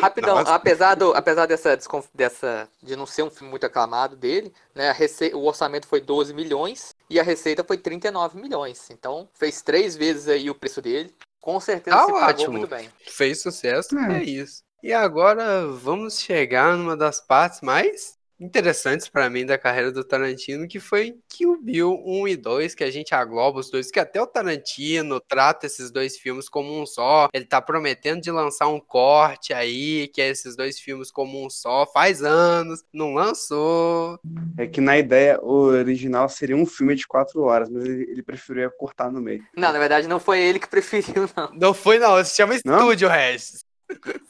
Rapidão, Nossa. apesar, do, apesar dessa, desconf- dessa de não ser um filme muito aclamado dele, né, a rece... o orçamento foi 12 milhões e a receita foi 39 milhões. Então fez três vezes aí o preço dele. Com certeza Tá se pagou ótimo. muito bem. fez sucesso, É. é isso. E agora vamos chegar numa das partes mais interessantes pra mim da carreira do Tarantino, que foi Kill Bill 1 e 2, que a gente agloba os dois, que até o Tarantino trata esses dois filmes como um só. Ele tá prometendo de lançar um corte aí, que é esses dois filmes como um só, faz anos, não lançou. É que na ideia o original seria um filme de quatro horas, mas ele, ele preferiu cortar no meio. Não, na verdade não foi ele que preferiu, não. Não foi não, se chama Não? Estúdio Regis.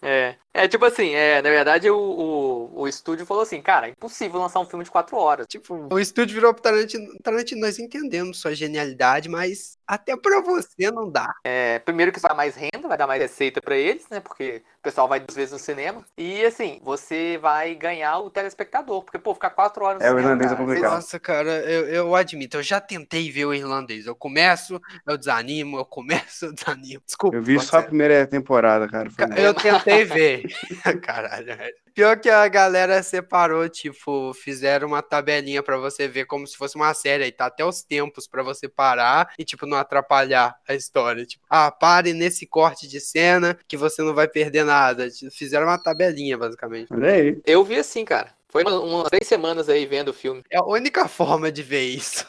É, é tipo assim, é, na verdade o, o, o estúdio falou assim, cara, é impossível lançar um filme de quatro horas. Tipo, o estúdio virou pro Tarantino, Tarantino, nós entendemos sua genialidade, mas até pra você não dá. É, primeiro que isso vai dar mais renda, vai dar mais receita pra eles, né? Porque o pessoal vai duas vezes no cinema. E assim, você vai ganhar o telespectador. Porque, pô, ficar quatro horas no É, o cinema. irlandês é cara, complicado. Nossa, cara, eu, eu admito, eu já tentei ver o irlandês. Eu começo, eu desanimo, eu começo, eu desanimo. Desculpa. Eu vi só a primeira temporada, cara. Eu tentei ver. Caralho. Pior que a galera separou, tipo, fizeram uma tabelinha pra você ver como se fosse uma série. Aí tá até os tempos pra você parar e, tipo, não atrapalhar a história. Tipo, ah, pare nesse corte de cena que você não vai perder nada. Tipo, Fizeram uma tabelinha, basicamente. Olha aí. Eu vi assim, cara. Foi uma- umas três semanas aí vendo o filme. É a única forma de ver isso.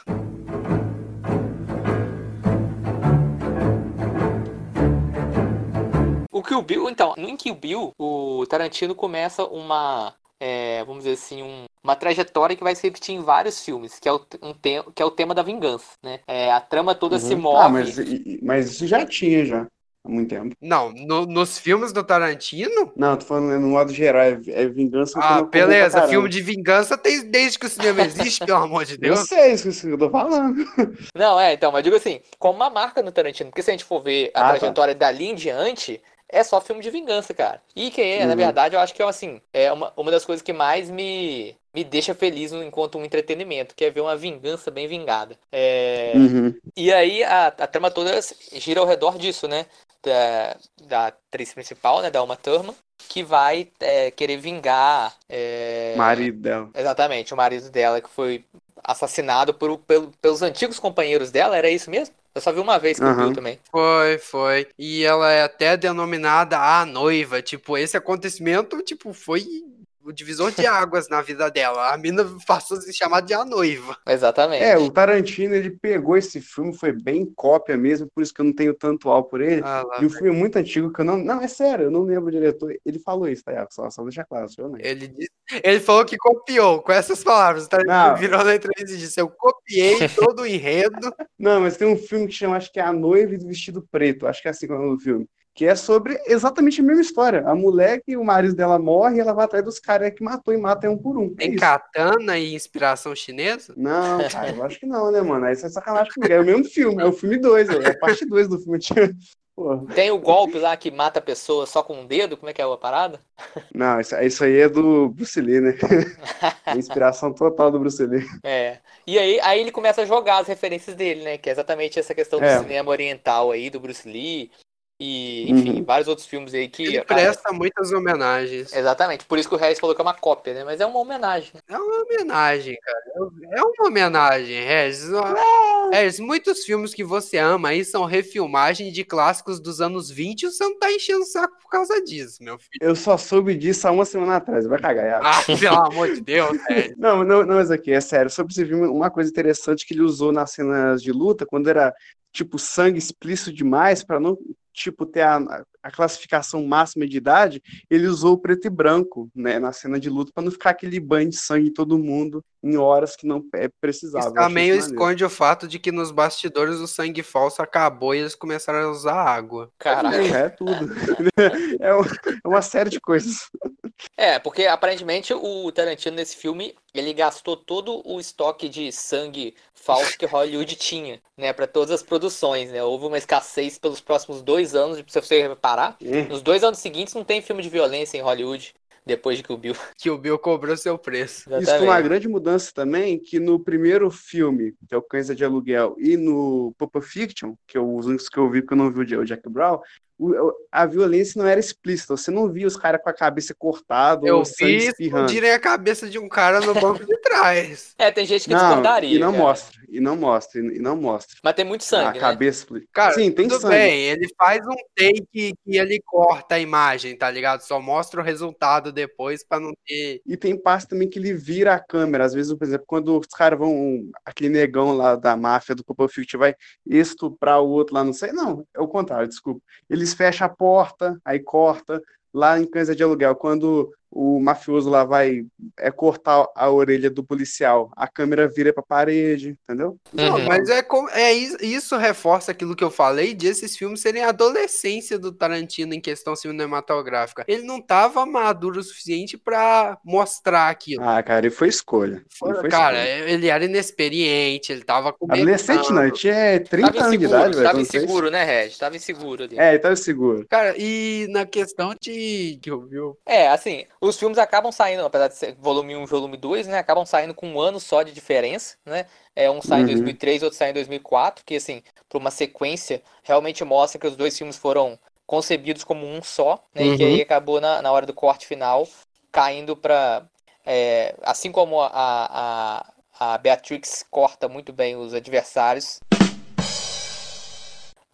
O Kill Bill, então, no Kill Bill, o Tarantino começa uma, é, vamos dizer assim, um- uma trajetória que vai se repetir em vários filmes, que é o, um te- que é o tema da vingança, né? É, a trama toda se Uhum. move. Ah, mas, mas isso já tinha já. Há muito tempo. Não, no- nos filmes do Tarantino? Não, tô falando no modo geral. É, é vingança. Ah, beleza. Filme de vingança tem desde que o cinema existe, pelo amor de Eu Deus. sei isso que eu tô falando. Não, é, então, mas digo assim, como uma marca no Tarantino, porque se a gente for ver a Ah, tá. trajetória dali em diante, é só filme de vingança, cara. E que, é, na Uhum. verdade, eu acho que é assim, é uma, uma das coisas que mais me, me deixa feliz no- enquanto um entretenimento, que é ver uma vingança bem vingada. É, Uhum. E aí a, a trama toda gira ao redor disso, né? Da, da atriz principal, né? Da Uma Thurman, que vai é, querer vingar. é, Marido dela. Exatamente, o marido dela que foi assassinado por, pelo- pelos antigos companheiros dela, era isso mesmo? Eu só vi uma vez que vi também. Foi, foi. E ela é até denominada a noiva. Tipo, esse acontecimento, tipo, foi o divisor de águas na vida dela. A mina passou a se chamar de a noiva. Exatamente. É, o Tarantino, ele pegou esse filme, foi bem cópia mesmo, por isso que eu não tenho tanto algo por ele. Ah, lá, E o filme é muito antigo que eu não. Não, é sério, eu não lembro o diretor. Ele falou isso, tá? Só, só deixa claro, eu não. ele, disse- ele falou que copiou, com essas palavras. Tá? Não. Virou na entrevista e disse: Eu copiei todo o enredo. Não, mas tem um filme que chama, acho que é A Noiva e do Vestido Preto, acho que é assim que é o nome do filme. Que é sobre exatamente a mesma história. A mulher que o marido dela morre ela vai atrás dos caras que matou e mata um por um. É Tem isso. katana e inspiração chinesa? Não, cara, eu acho que não, né, mano? Aí isso é sacanagem comigo. É o mesmo filme, é o filme 2, é a parte 2 do filme. Pô, Tem o golpe lá que mata a pessoa só com um dedo, como é que é a parada? não, isso, isso aí é do Bruce Lee, né? A inspiração total do Bruce Lee. É. E aí, aí ele começa a jogar as referências dele, né? Que é exatamente essa questão do É. cinema oriental aí, do Bruce Lee. E, enfim, Uhum. vários outros filmes aí que. Ele presta muitas homenagens. Exatamente. Por isso que o Regis falou que é uma cópia, né? Mas é uma homenagem. É uma homenagem, cara. É uma homenagem, Regis. Regis, muitos filmes que você ama aí são refilmagens de clássicos dos anos 20 e você não tá enchendo o saco por causa disso, meu filho. Eu só soube disso há uma semana atrás, vai cagar. já. Ah, pelo amor de Deus, Regis. Não, não, não, mas aqui, é sério. Sobre esse filme, uma coisa interessante que ele usou nas cenas de luta, quando era, tipo, sangue explícito demais, pra não, tipo, ter a, a classificação máxima de idade, ele usou o preto e branco, né, na cena de luta, pra não ficar aquele banho de sangue em todo mundo em horas que não é, precisava. Isso também isso esconde o fato de que nos bastidores o sangue falso acabou e eles começaram a usar água. Caraca. É, é tudo. É uma série de coisas. É, porque aparentemente o Tarantino nesse filme ele gastou todo o estoque de sangue falso que Hollywood tinha, né, para todas as produções, né? Houve uma escassez pelos próximos dois anos, se você reparar. É. Nos dois anos seguintes não tem filme de violência em Hollywood depois de que o Bill. Que o Bill cobrou seu preço. Isso foi uma grande mudança também, que no primeiro filme, que é o Cães de Aluguel, e no Pulp Fiction, que é os únicos que eu vi, porque eu não vi o Ja- o Jack Brown, a violência não era explícita. Você não via os caras com a cabeça cortada Eu vi espirrando. explodirem a cabeça de um cara no banco de trás. É, tem gente que Não, discordaria. e não cara. mostra, e não mostra, e não mostra. Mas tem muito a sangue, né? cabeça Cara, Sim, tem tudo sangue. bem, ele faz um take que ele corta a imagem, tá ligado? Só mostra o resultado depois pra não ter. E tem parte também que ele vira a câmera. Às vezes, por exemplo, quando os caras vão. Aquele negão lá da máfia do Pulp Fiction vai estuprar o outro lá, não sei. Não, é o contrário, desculpa. Eles fecham a porta, aí corta. Lá em Cães de Aluguel, quando o mafioso lá vai é, cortar a orelha do policial, a câmera vira pra parede, entendeu? Não, Uhum. mas é, é is- isso reforça aquilo que eu falei de esses filmes serem a adolescência do Tarantino em questão cinematográfica. Ele não tava maduro o suficiente pra mostrar aquilo. Ah, cara, e foi escolha. E Fora- foi cara, escolha. ele era inexperiente, ele tava com Adolescente não, ele tinha 30 Tava anos de inseguro, idade, velho. tava inseguro, né, Reg? Tava inseguro ali. É, ele tava seguro. Cara, e na questão de que eu vi É, assim, os filmes acabam saindo, apesar de ser volume 1 e volume 2, né? Acabam saindo com um ano só de diferença, né? É, um sai em Uhum. 2003, outro sai em 2004, que, assim, para uma sequência, realmente mostra que os dois filmes foram concebidos como um só, né? E que Uhum. aí acabou na, na hora do corte final caindo pra. é, assim como a, a, a Beatrix corta muito bem os adversários.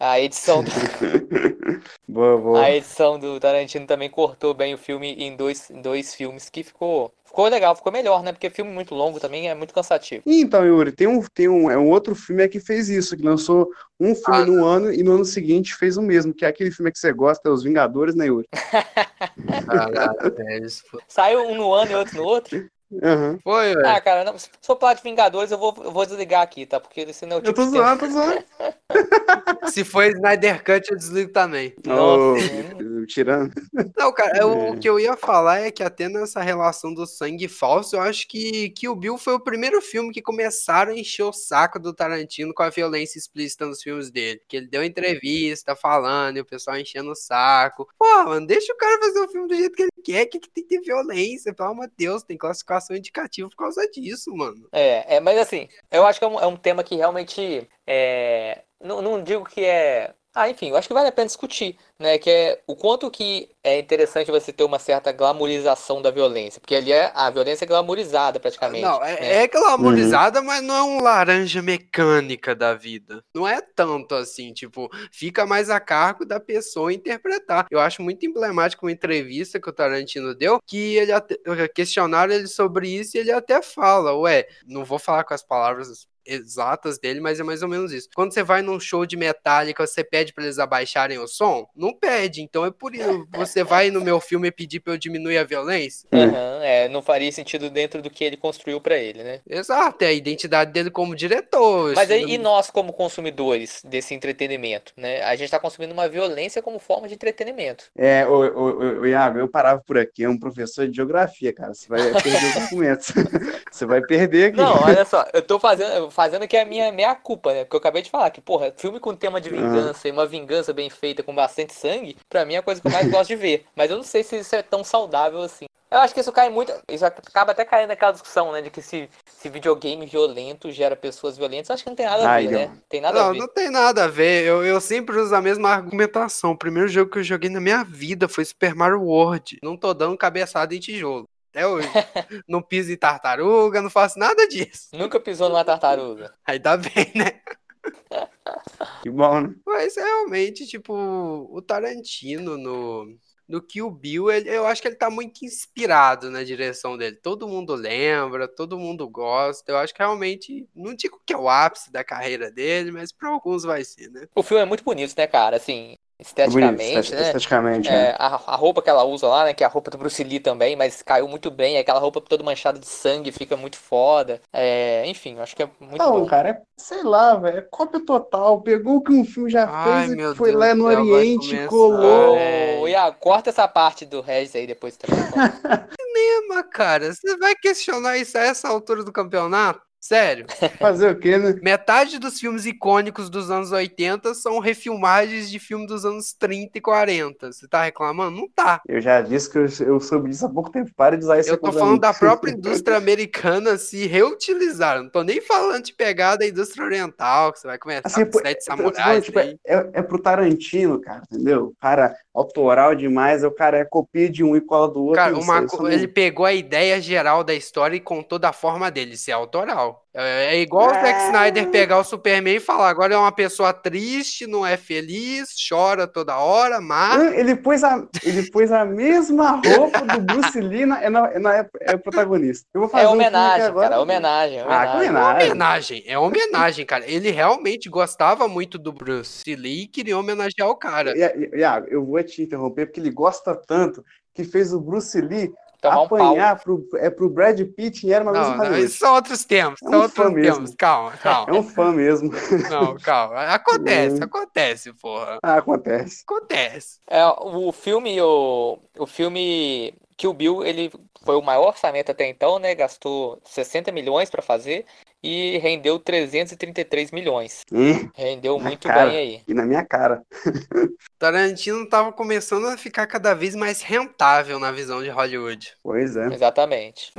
A edição do, boa, boa. a edição do Tarantino também cortou bem o filme em dois, em dois filmes, que ficou, ficou legal, ficou melhor, né? Porque filme muito longo também é muito cansativo. Então, Yuri, tem um, tem um, é um outro filme que fez isso, que lançou um filme Ah. no ano e no ano seguinte fez o mesmo, que é aquele filme que você gosta, é Os Vingadores, né, Yuri? Saiu um no ano e outro no outro. Aham. Foi, velho. Ah, cara, não, se for falar de Vingadores, eu vou, eu vou desligar aqui, tá? Porque esse não é o Eu tipo tô de tema. zoando, tô zoando. Se for Snyder Cut, eu desligo também. Nossa, Ô, tirando. Não, cara, é, o É. que eu ia falar é que até nessa relação do sangue falso, eu acho que, que o Bill foi o primeiro filme que começaram a encher o saco do Tarantino com a violência explícita nos filmes dele. Que ele deu entrevista falando e o pessoal enchendo o saco. Pô, mano, deixa o cara fazer o filme do jeito que ele quer, que, que tem que ter violência, pelo amor de Deus, tem classificação indicativa por causa disso, mano. É, é, mas assim, eu acho que é um, é um tema que realmente é, não, não digo que é Ah, enfim, eu acho que vale a pena discutir, né? Que é o quanto que é interessante você ter uma certa glamorização da violência. Porque ali é a violência é glamourizada praticamente. Não, é, né? é glamourizada, mas não é um laranja mecânica da vida. Não é tanto assim, tipo, fica mais a cargo da pessoa interpretar. Eu acho muito emblemático uma entrevista que o Tarantino deu, que ele até, questionaram ele sobre isso e ele até fala, ué, não vou falar com as palavras exatas dele, mas é mais ou menos isso. Quando você vai num show de Metallica, você pede para eles abaixarem o som? Não pede. Então é por isso. Você vai no meu filme pedir pra eu diminuir a violência? Aham, é, não faria sentido dentro do que ele construiu pra ele, né? Exato, é a identidade dele como diretor. Mas aí, Isso e não- nós, como consumidores desse entretenimento, né? A gente tá consumindo uma violência como forma de entretenimento. É, o, o, o, Iago, eu parava por aqui, é um professor de geografia, cara. Você vai perder os documentos. Você vai perder aqui. Não, olha só, eu tô fazendo, fazendo aqui a minha meia culpa, né? Porque eu acabei de falar que, porra, filme com tema de vingança e uma vingança bem feita com bastante sangue, pra mim é a coisa que eu mais gosto de ver. Mas eu não sei se isso é tão saudável assim. Eu acho que isso cai muito. Isso acaba até caindo naquela discussão, né? De que se, se videogame violento gera pessoas violentas, eu acho que não tem nada a Ai, ver, não. né? Tem nada a Não, ver. não tem nada a ver. Eu, eu sempre uso a mesma argumentação. O primeiro jogo que eu joguei na minha vida foi Super Mario World. Não tô dando cabeçada em tijolo. Até hoje. não piso em tartaruga, não faço nada disso. Nunca pisou numa tartaruga. Ainda bem, né? Que bom, né? Mas realmente, tipo, o Tarantino no, no Kill Bill, ele- eu acho que ele tá muito inspirado na direção dele. Todo mundo lembra, todo mundo gosta. Eu acho que realmente, não digo que é o ápice da carreira dele, mas pra alguns vai ser, né? O filme é muito bonito, né, cara? Assim, É bonito, esteticamente, este- né? esteticamente, É, né? a, a roupa que ela usa lá, né? Que é a roupa do Bruce Lee também, mas caiu muito bem. Aquela roupa toda manchada de sangue fica muito foda. É, enfim, acho que é muito Não, bom. cara, é, sei lá, velho, é cópia total. Pegou o que um filme já Ai, fez e foi Deus lá no Oriente, colou. É. Ô, Iago, corta essa parte do Regis aí depois também. Mas, cara, você vai questionar isso a essa altura do campeonato? Sério? Fazer o quê, né? Metade dos filmes icônicos dos anos 80 são refilmagens de filme dos anos 30 e 40. Você tá reclamando? Não tá. Eu já disse que eu, eu soube disso há pouco tempo. Para de usar isso Eu tô falando da própria indústria americana se reutilizar. Não tô nem falando de pegar da indústria oriental, que você vai começar Assim, com sete falando, samurais tipo, é, é pro Tarantino, cara, entendeu? Cara autoral demais, o cara é copia de um e cola do outro. Cara, uma sei, não- ele pegou a ideia geral da história e contou da forma dele, isso é autoral. É, é igual o Zack É. Snyder pegar o Superman e falar, agora é uma pessoa triste, não é feliz, chora toda hora, mata. Ah, Ele pôs, a, ele pôs a mesma roupa do Bruce Lee na, é, na, é, na- é o protagonista. Eu vou fazer É um filme aqui homenagem, agora. cara. Homenagem, Ah, que homenagem. É homenagem. homenagem, é homenagem, cara. Ele realmente gostava muito do Bruce Lee e queria homenagear o cara. Iago, eu vou te interromper porque ele gosta tanto que fez o Bruce Lee Tomar um pau. apanhar pro, é, pro Brad Pitt e era uma Não, não, Hollywood. isso são outros tempos, É um são outros fã mesmo. tempos. Calma, É calma. um fã mesmo. Não, calma. Acontece, Hum. acontece, porra. Ah, acontece. Acontece. É, o filme, o, o filme Kill Bill, ele foi o maior orçamento até então, né? Gastou 60 milhões pra fazer e rendeu 333 milhões. Hum, Rendeu Na muito cara. bem aí. e na minha cara. Tarantino tava começando a ficar cada vez mais rentável na visão de Hollywood. Pois é. Exatamente.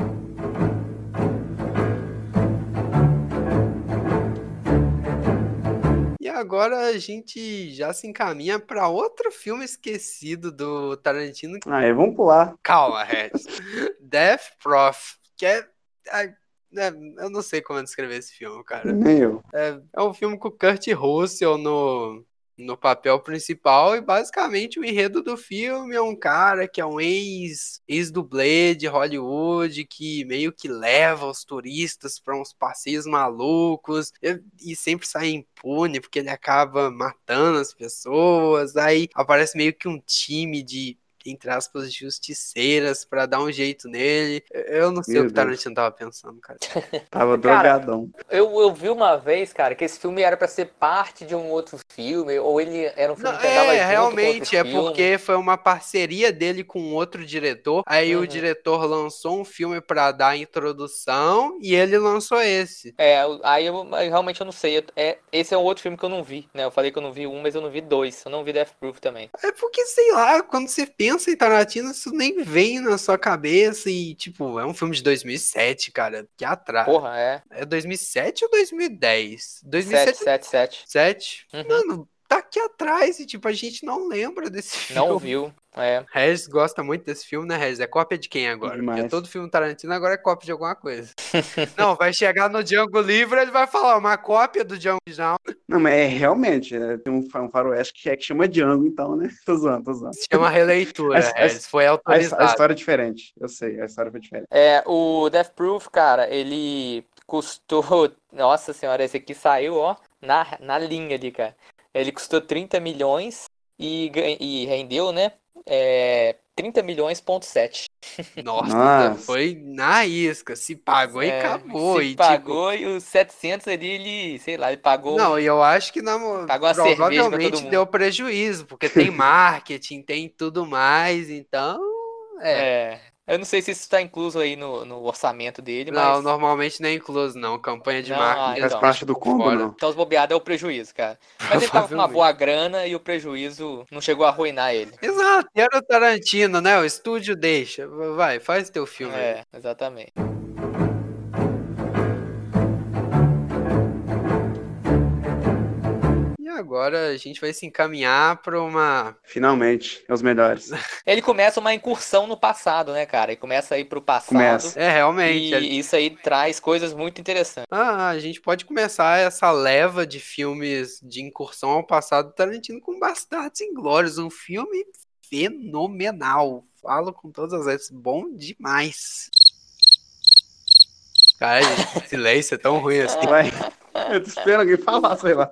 E agora a gente já se encaminha pra outro filme esquecido do Tarantino. Aí, vamos pular. Calma, Regis. Death Prof, que é, é- Eu não sei como descrever esse filme, cara. Nem eu. É, é um filme com o Kurt Russell no, no papel principal e basicamente o enredo do filme é um cara que é um ex, ex-dublê de Hollywood que meio que leva os turistas para uns passeios malucos e, e sempre sai impune porque ele acaba matando as pessoas. Aí aparece meio que um time de entre aspas, justiceiras pra dar um jeito nele. Eu não sei Meu o que o. Tarantino tava pensando, cara. Tava Cara, drogadão. Eu, eu vi uma vez, cara, que esse filme era pra ser parte de um outro filme, ou ele era um filme Não, que andava é, junto com realmente, é filme. porque foi uma parceria dele com outro diretor. Aí Uhum. o diretor lançou um filme pra dar a introdução e ele lançou esse. É, aí eu aí realmente eu não sei. É, esse é um outro filme que eu não vi, né? Eu falei que eu não vi um, mas eu não vi dois. Eu não vi Death Proof também. É porque, sei lá, quando você pensa em Tarantino, isso nem vem na sua cabeça e, tipo, é um filme de 2007, cara, que atrás. Porra, é. É 2007 ou 2010? 7, 2007 7, 7. 7? Uhum. Mano, tá aqui atrás e, tipo, a gente não lembra desse filme. Não viu. É. Regis gosta muito desse filme, né, Regis? É cópia de quem agora? Demais. Porque todo filme Tarantino agora é cópia de alguma coisa. não, vai chegar no Django Livre, ele vai falar uma cópia do Django original. Não, mas é realmente, é, tem um, um faroeste que é que chama Django, então, né? Tô zoando, tô zoando. Se chama releitura, A- a- Regis. Foi A, autorizado. a história é diferente, eu sei, a história foi diferente. É, o Death Proof, cara, ele custou. Nossa senhora, esse aqui saiu, ó, na, na linha ali, cara. Ele custou 30 milhões e, e rendeu, né? É, 30 milhões, ponto 7. Nossa, Nossa. foi na isca. Se pagou e É, acabou. Se e, tipo, pagou e os 700 ali, ele, sei lá, ele pagou. Não, e eu acho que na, Pagou provavelmente deu prejuízo, porque tem marketing, tem tudo mais, então. É. É, eu não sei se isso está incluso aí no, no orçamento dele, Não, mas. normalmente não é incluso, não. Campanha de Não, marketing. ah, Faz então. parte do combo, Fora. não. Então os bobeados é o prejuízo, cara. Mas ele tava com uma boa grana e o prejuízo não chegou a arruinar ele. Exato, era o Tarantino, né? O estúdio deixa. Vai, faz teu filme. aí. É, exatamente. Agora a gente vai se encaminhar para uma. Finalmente, é os melhores. Ele começa uma incursão no passado, né, cara? Ele começa a ir pro passado. Começa. É, realmente. E isso aí traz coisas muito interessantes. Ah, a gente pode começar essa leva de filmes de incursão ao passado do Tarantino com Bastardos Inglórios, um filme fenomenal. Falo com todas as letras, bom demais. Cara, silêncio é tão ruim assim. Vai. Eu tô esperando alguém falar, sei lá.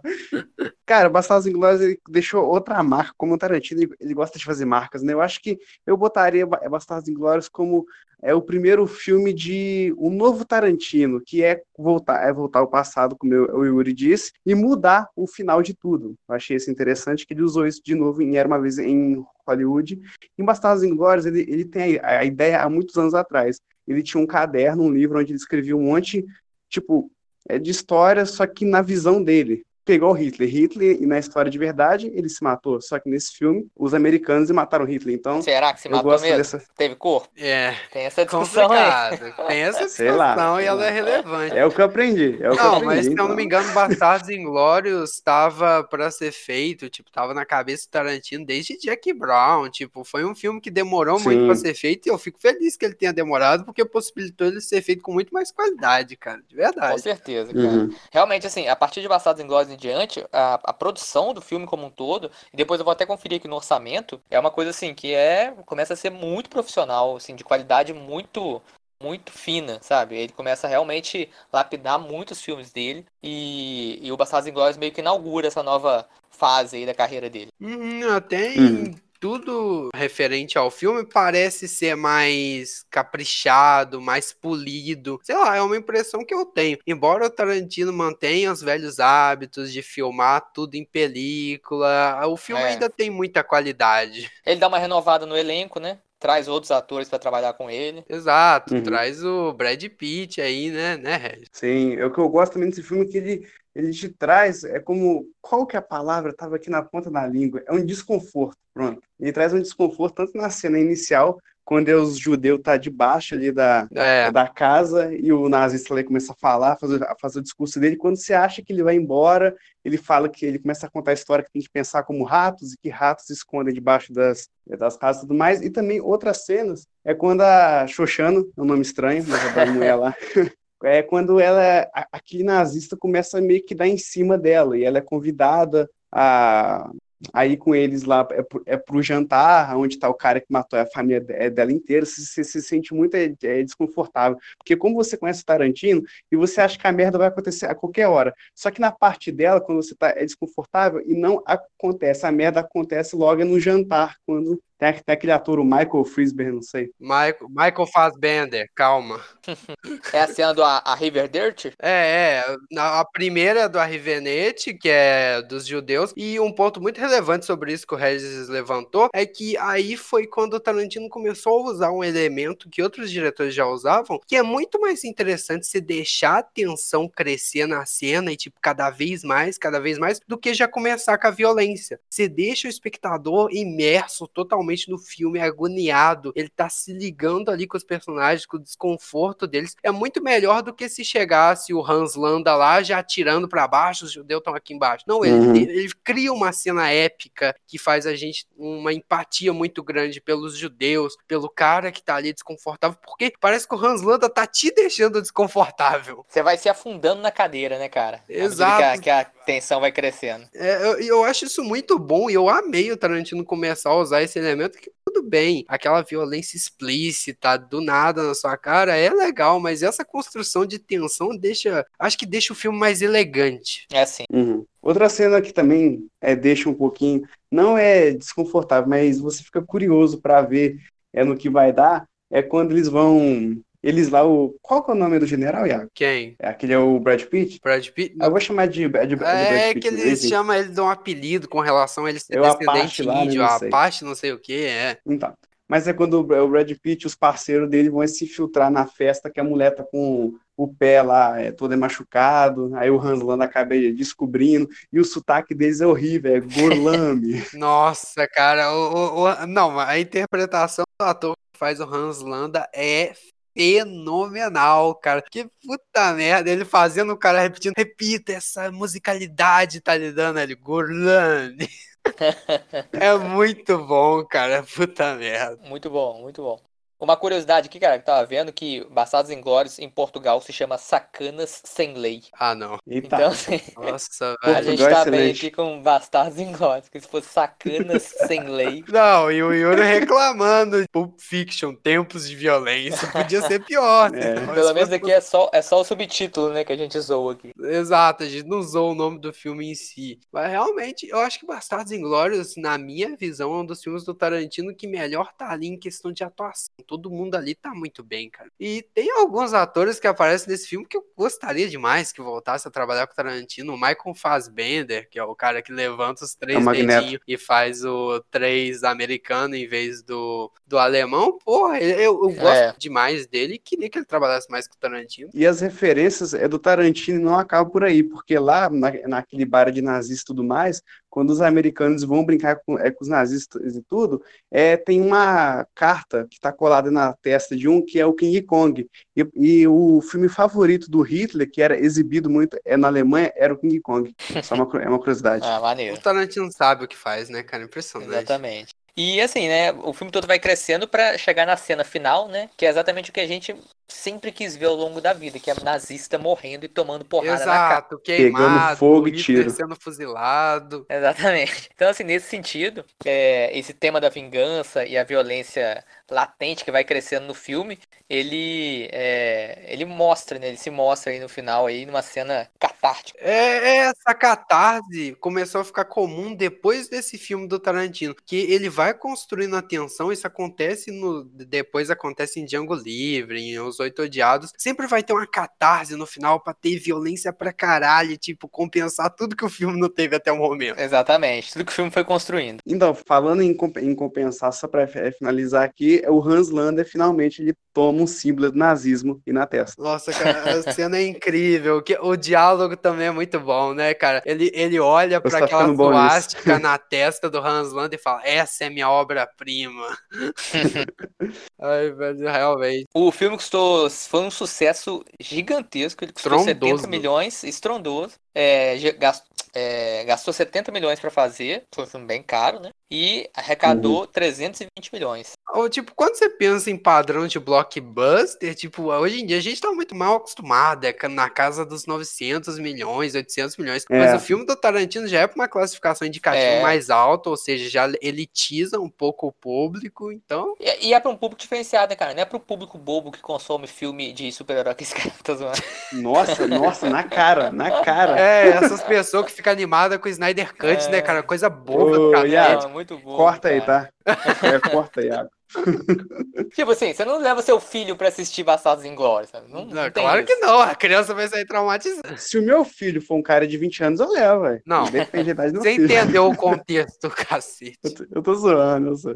Cara, Bastardos Inglórios ele deixou outra marca, como o Tarantino, ele, gosta de fazer marcas, né? Eu acho que eu botaria Ba- Bastardos Inglórios como é o primeiro filme de um novo Tarantino, que é voltar, é voltar ao passado, como o Yuri disse, e mudar o final de tudo. Eu achei isso interessante, que ele usou isso de novo em Era Uma Vez em Hollywood. Em Bastardos Inglórios, ele, ele tem a, a ideia há muitos anos atrás. Ele tinha um caderno, um livro, onde ele escrevia um monte, tipo, é de história, só que na visão dele. Pegou o Hitler. Hitler, e na história de verdade, ele se matou. Só que nesse filme, os americanos mataram Hitler. Então, Será que se matou mesmo? dessa. Teve corpo? É, Tem essa discussão aí. Tem essa lá, discussão e ela é relevante. É o que eu aprendi. É o que eu Não, aprendi. mas se eu então. não me engano, Bastardos Inglórios estava para ser feito, tipo, tava na cabeça do Tarantino desde Jack Brown, tipo, foi um filme que demorou muito Sim. para ser feito e eu fico feliz que ele tenha demorado porque possibilitou ele ser feito com muito mais qualidade, cara, de Com verdade. certeza, cara. Uhum. Realmente, assim, a partir de Bastardos Inglórios em diante, a, a produção do filme como um todo, e depois eu vou até conferir aqui no orçamento, é uma coisa assim que é começa a ser muito profissional, assim, de qualidade muito muito fina, sabe? Ele começa a realmente lapidar muitos filmes dele e, e o Bastardos Inglórios meio que inaugura essa nova fase aí da carreira dele. Uhum, até em Uhum. Tudo referente ao filme parece ser mais caprichado, mais polido. Sei lá, é uma impressão que eu tenho. Embora o Tarantino mantenha os velhos hábitos de filmar tudo em película, o filme É. ainda tem muita qualidade. Ele dá uma renovada no elenco, né? Traz outros atores pra trabalhar com ele. Exato, Uhum. traz o Brad Pitt aí, né, né, Regis? Sim, é o que eu gosto também desse filme é que ele, ele te traz, é como, qual que é a palavra? Tava aqui na ponta da língua, é um desconforto, pronto. Ele traz um desconforto tanto na cena inicial, quando é os judeus tá debaixo ali da, É, da casa e o nazista ali começa a falar, a fazer, a fazer o discurso dele. Quando você acha que ele vai embora, ele fala que ele começa a contar a história que tem que pensar como ratos e que ratos se escondem debaixo das, das casas e tudo mais. E também outras cenas é quando a Xoxano, é um nome estranho, mas é da mulher lá. É quando ela, a- aquele nazista começa meio que dar em cima dela e ela é convidada a, a ir com eles lá é pro, é pro jantar, onde tá o cara que matou a família é dela inteira, você, você se sente muito é, é, desconfortável. Porque como você conhece o Tarantino e você acha que a merda vai acontecer a qualquer hora. Só que na parte dela, quando você tá é desconfortável e não acontece, a merda acontece logo no jantar, quando tem, tem aquele ator, o Michael Frisberg, não sei. Michael, Michael Fassbender, calma. É a cena do a, a River Dirt? É, é, na- a primeira é do Arrivenete, que é dos judeus, e um ponto muito relevante sobre isso que o Regis levantou é que aí foi quando o Tarantino começou a usar um elemento que outros diretores já usavam, que é muito mais interessante se deixar a tensão crescer na cena e, tipo, cada vez mais, cada vez mais, do que já começar com a violência. Você deixa o espectador imerso totalmente principalmente no filme, agoniado. Ele tá se ligando ali com os personagens, com o desconforto deles. É muito melhor do que se chegasse o Hans Landa lá já atirando para baixo, os judeus estão aqui embaixo. Não, ele, Uhum. ele cria uma cena épica que faz a gente uma empatia muito grande pelos judeus, pelo cara que tá ali desconfortável, porque parece que o Hans Landa tá te deixando desconfortável. Você vai se afundando na cadeira, né, cara? Exato. Que a, que a tensão vai crescendo. É, eu, eu acho isso muito bom e eu amei o Tarantino começar a usar esse elemento que tudo bem, aquela violência explícita do nada na sua cara é legal, mas essa construção de tensão deixa, acho que deixa o filme mais elegante. É assim. Uhum. Outra cena que também é, deixa um pouquinho, não é desconfortável, mas você fica curioso para ver é, no que vai dar, é quando eles vão. Eles lá, o. Qual que é o nome do general, Iago? Quem? É, Aquele é o Brad Pitt? Brad Pitt? Eu vou chamar de, de, de Brad É Pitt. que né? eles chamam ele de um apelido com relação a ele ser É descendente lá, né? índio, Não a sei. Apache, não sei o que, é. Então. Mas é quando o Brad Pitt e os parceiros dele vão se filtrar na festa que a mulher tá com o pé lá é, todo machucado, aí o Hans Landa acaba descobrindo, e o sotaque deles é horrível, é Gorlami. Nossa, cara, o, o- o- não, a interpretação do ator que faz o Hans Landa é fenomenal, cara. Que puta merda, ele fazendo o cara repetindo, repita essa musicalidade, tá lhe dando ali, Gurlane. é muito bom, cara, puta merda. Muito bom, muito bom. Uma curiosidade aqui, cara, que eu tava vendo que Bastardos Inglórios em Portugal se chama Sacanas Sem Lei. Ah, não. Eita, Então, assim, Nossa, a velho. gente Portugal é tá bem excelente. aqui com Bastardos Inglórios, que se fosse Sacanas Sem Lei. Não, e o Yuri reclamando. Pulp Fiction, tempos de violência. Podia ser pior. É. Mas Pelo menos aqui é só, é só o subtítulo, né, que a gente zoa aqui. Exato, a gente não usou o nome do filme em si. Mas realmente, eu acho que Bastardos Inglórios, na minha visão, é um dos filmes do Tarantino que melhor tá ali em questão de atuação. Todo mundo ali tá muito bem, cara. E tem alguns atores que aparecem nesse filme que eu gostaria demais que voltasse a trabalhar com o Tarantino. O Michael Fassbender, que é o cara que levanta os três É dedinhos e faz o três americano em vez do, do alemão. Porra, eu, eu gosto É. demais dele e queria que ele trabalhasse mais com o Tarantino. E as referências é do Tarantino e não acabam por aí, porque lá, na, naquele bar de nazistas e tudo mais, quando os americanos vão brincar com, é, com os nazistas e tudo, é, tem uma carta que está colada na testa de um que é o King Kong. E, e o filme favorito do Hitler, que era exibido muito é, na Alemanha, era o King Kong. Só uma, é uma curiosidade. Ah, maneiro. O Tarantino sabe o que faz, né, cara? Impressionante. Exatamente. E assim, né, o filme todo vai crescendo pra chegar na cena final, né, que é exatamente o que a gente sempre quis ver ao longo da vida, que é nazista morrendo e tomando porrada na cara. Exato, queimado, fogo e tiro. sendo fuzilado. Exatamente. Então, assim, nesse sentido, é, esse tema da vingança e a violência latente que vai crescendo no filme, ele é, ele mostra, né? Ele se mostra aí no final aí numa cena catártica. É, é, essa catarse começou a ficar comum depois desse filme do Tarantino, que ele vai construindo a tensão, isso acontece no depois acontece em Django Livre, em Os Oito Odiados, sempre vai ter uma catarse no final pra ter violência pra caralho, tipo, compensar tudo que o filme não teve até o momento. Exatamente. Tudo que o filme foi construindo. Então, falando em, comp- em compensar, só para finalizar aqui, o Hans Lander finalmente ele toma um símbolo do nazismo e na testa. Nossa, cara, a cena é incrível. Que, o diálogo também é muito bom, né, cara? Ele, ele olha tá aquela suástica na testa do Hans Landa e fala: Essa é minha obra-prima. Ai, velho, realmente. O filme custou, foi um sucesso gigantesco. Ele custou Estrondoso. 70 milhões, estrondoso. É, ge- gas- é, gastou 70 milhões pra fazer, foi um filme bem caro, né? E arrecadou 320 milhões. Ou, tipo, quando você pensa em padrão de blockbuster, tipo, hoje em dia a gente tá muito mal acostumado, é na casa dos 900 milhões, 800 milhões. É. Mas o filme do Tarantino já é pra uma classificação indicativa É. mais alta, ou seja, já elitiza um pouco o público, então. E, e é pra um público diferenciado, né, cara? Não é pro público bobo que consome filme de super-herói que tá zoando. Nossa, nossa, na cara, na cara. É, essas pessoas que ficam animadas com o Snyder Cut, É. né, cara? Coisa boba Ô, do cara. Iago, Não, muito bom. Corta aí, cara. tá? É, corta aí, Iago. Tipo assim, você não leva seu filho pra assistir Bastardos Inglórios, sabe? Não, Não, não tem claro isso. que não, a criança vai sair traumatizada. Se o meu filho for um cara de 20 anos, eu levo, velho. Não. Depende da idade do Você filho. entendeu o contexto, cacete. Eu tô, eu tô zoando, eu sei.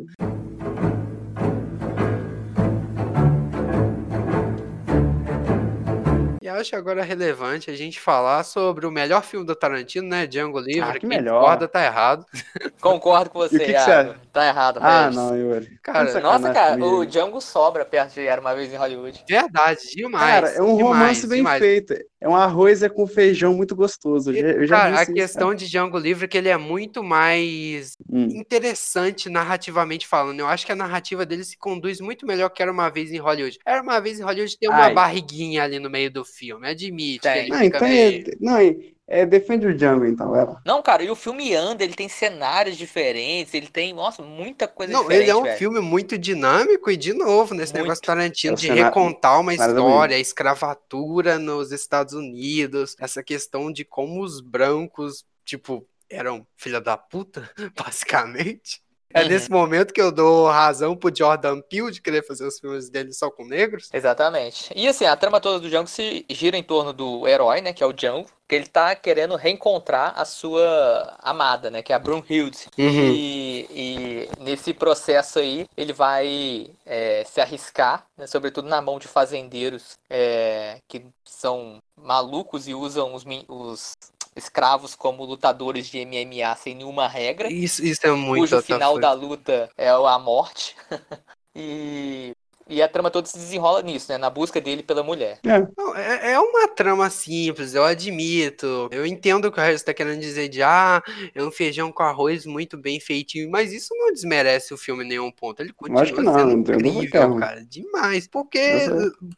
Acho agora relevante a gente falar sobre o melhor filme do Tarantino, né? Django Livre. Ah, que Quem melhor. concorda tá errado. Concordo com você, E o que que Iago. você Tá errado, Ah, não, Yuri. Cara, Nossa, cara, comigo. o Django sobra perto de Era Uma Vez em Hollywood. Verdade, demais. Cara, é um demais, romance bem demais. feito. É um arroz é com feijão muito gostoso. Eu já, eu já Cara, disse a questão de Django Livre é que ele é muito mais Hum. interessante narrativamente falando. Eu acho que a narrativa dele se conduz muito melhor que Era Uma Vez em Hollywood. Era Uma Vez em Hollywood tem uma Ai. barriguinha ali no meio do filme, admite. Não, então meio- é, não, é, é, defende o Django, então, lá. Não, cara, e o filme anda, ele tem cenários diferentes, ele tem, nossa, muita coisa Não, diferente, ele é um velho. filme muito dinâmico e, de novo, nesse Muito. negócio Tarantino É o de cenário- recontar uma história, a escravatura nos Estados Unidos, essa questão de como os brancos, tipo, eram filha da puta, basicamente. É Uhum. nesse momento que eu dou razão pro Jordan Peele de querer fazer os filmes dele só com negros. Exatamente. E assim, a trama toda do Django se gira em torno do herói, né, que é o Django, que ele tá querendo reencontrar a sua amada, né, que é a Brunhilde. E, e nesse processo aí, ele vai é, se arriscar, né, sobretudo na mão de fazendeiros é, que são malucos e usam os, os escravos como lutadores de MMA sem nenhuma regra Isso, isso é muito cujo final coisa. da luta é a morte. e, e a trama toda se desenrola nisso, né? Na busca dele pela mulher. É, Não, é, é uma trama simples, eu admito. Eu entendo o que o Harris está querendo dizer de ah, é um feijão com arroz muito bem feitinho, mas isso não desmerece o filme em nenhum ponto. Ele continua que não, sendo não incrível, cara, demais. Porque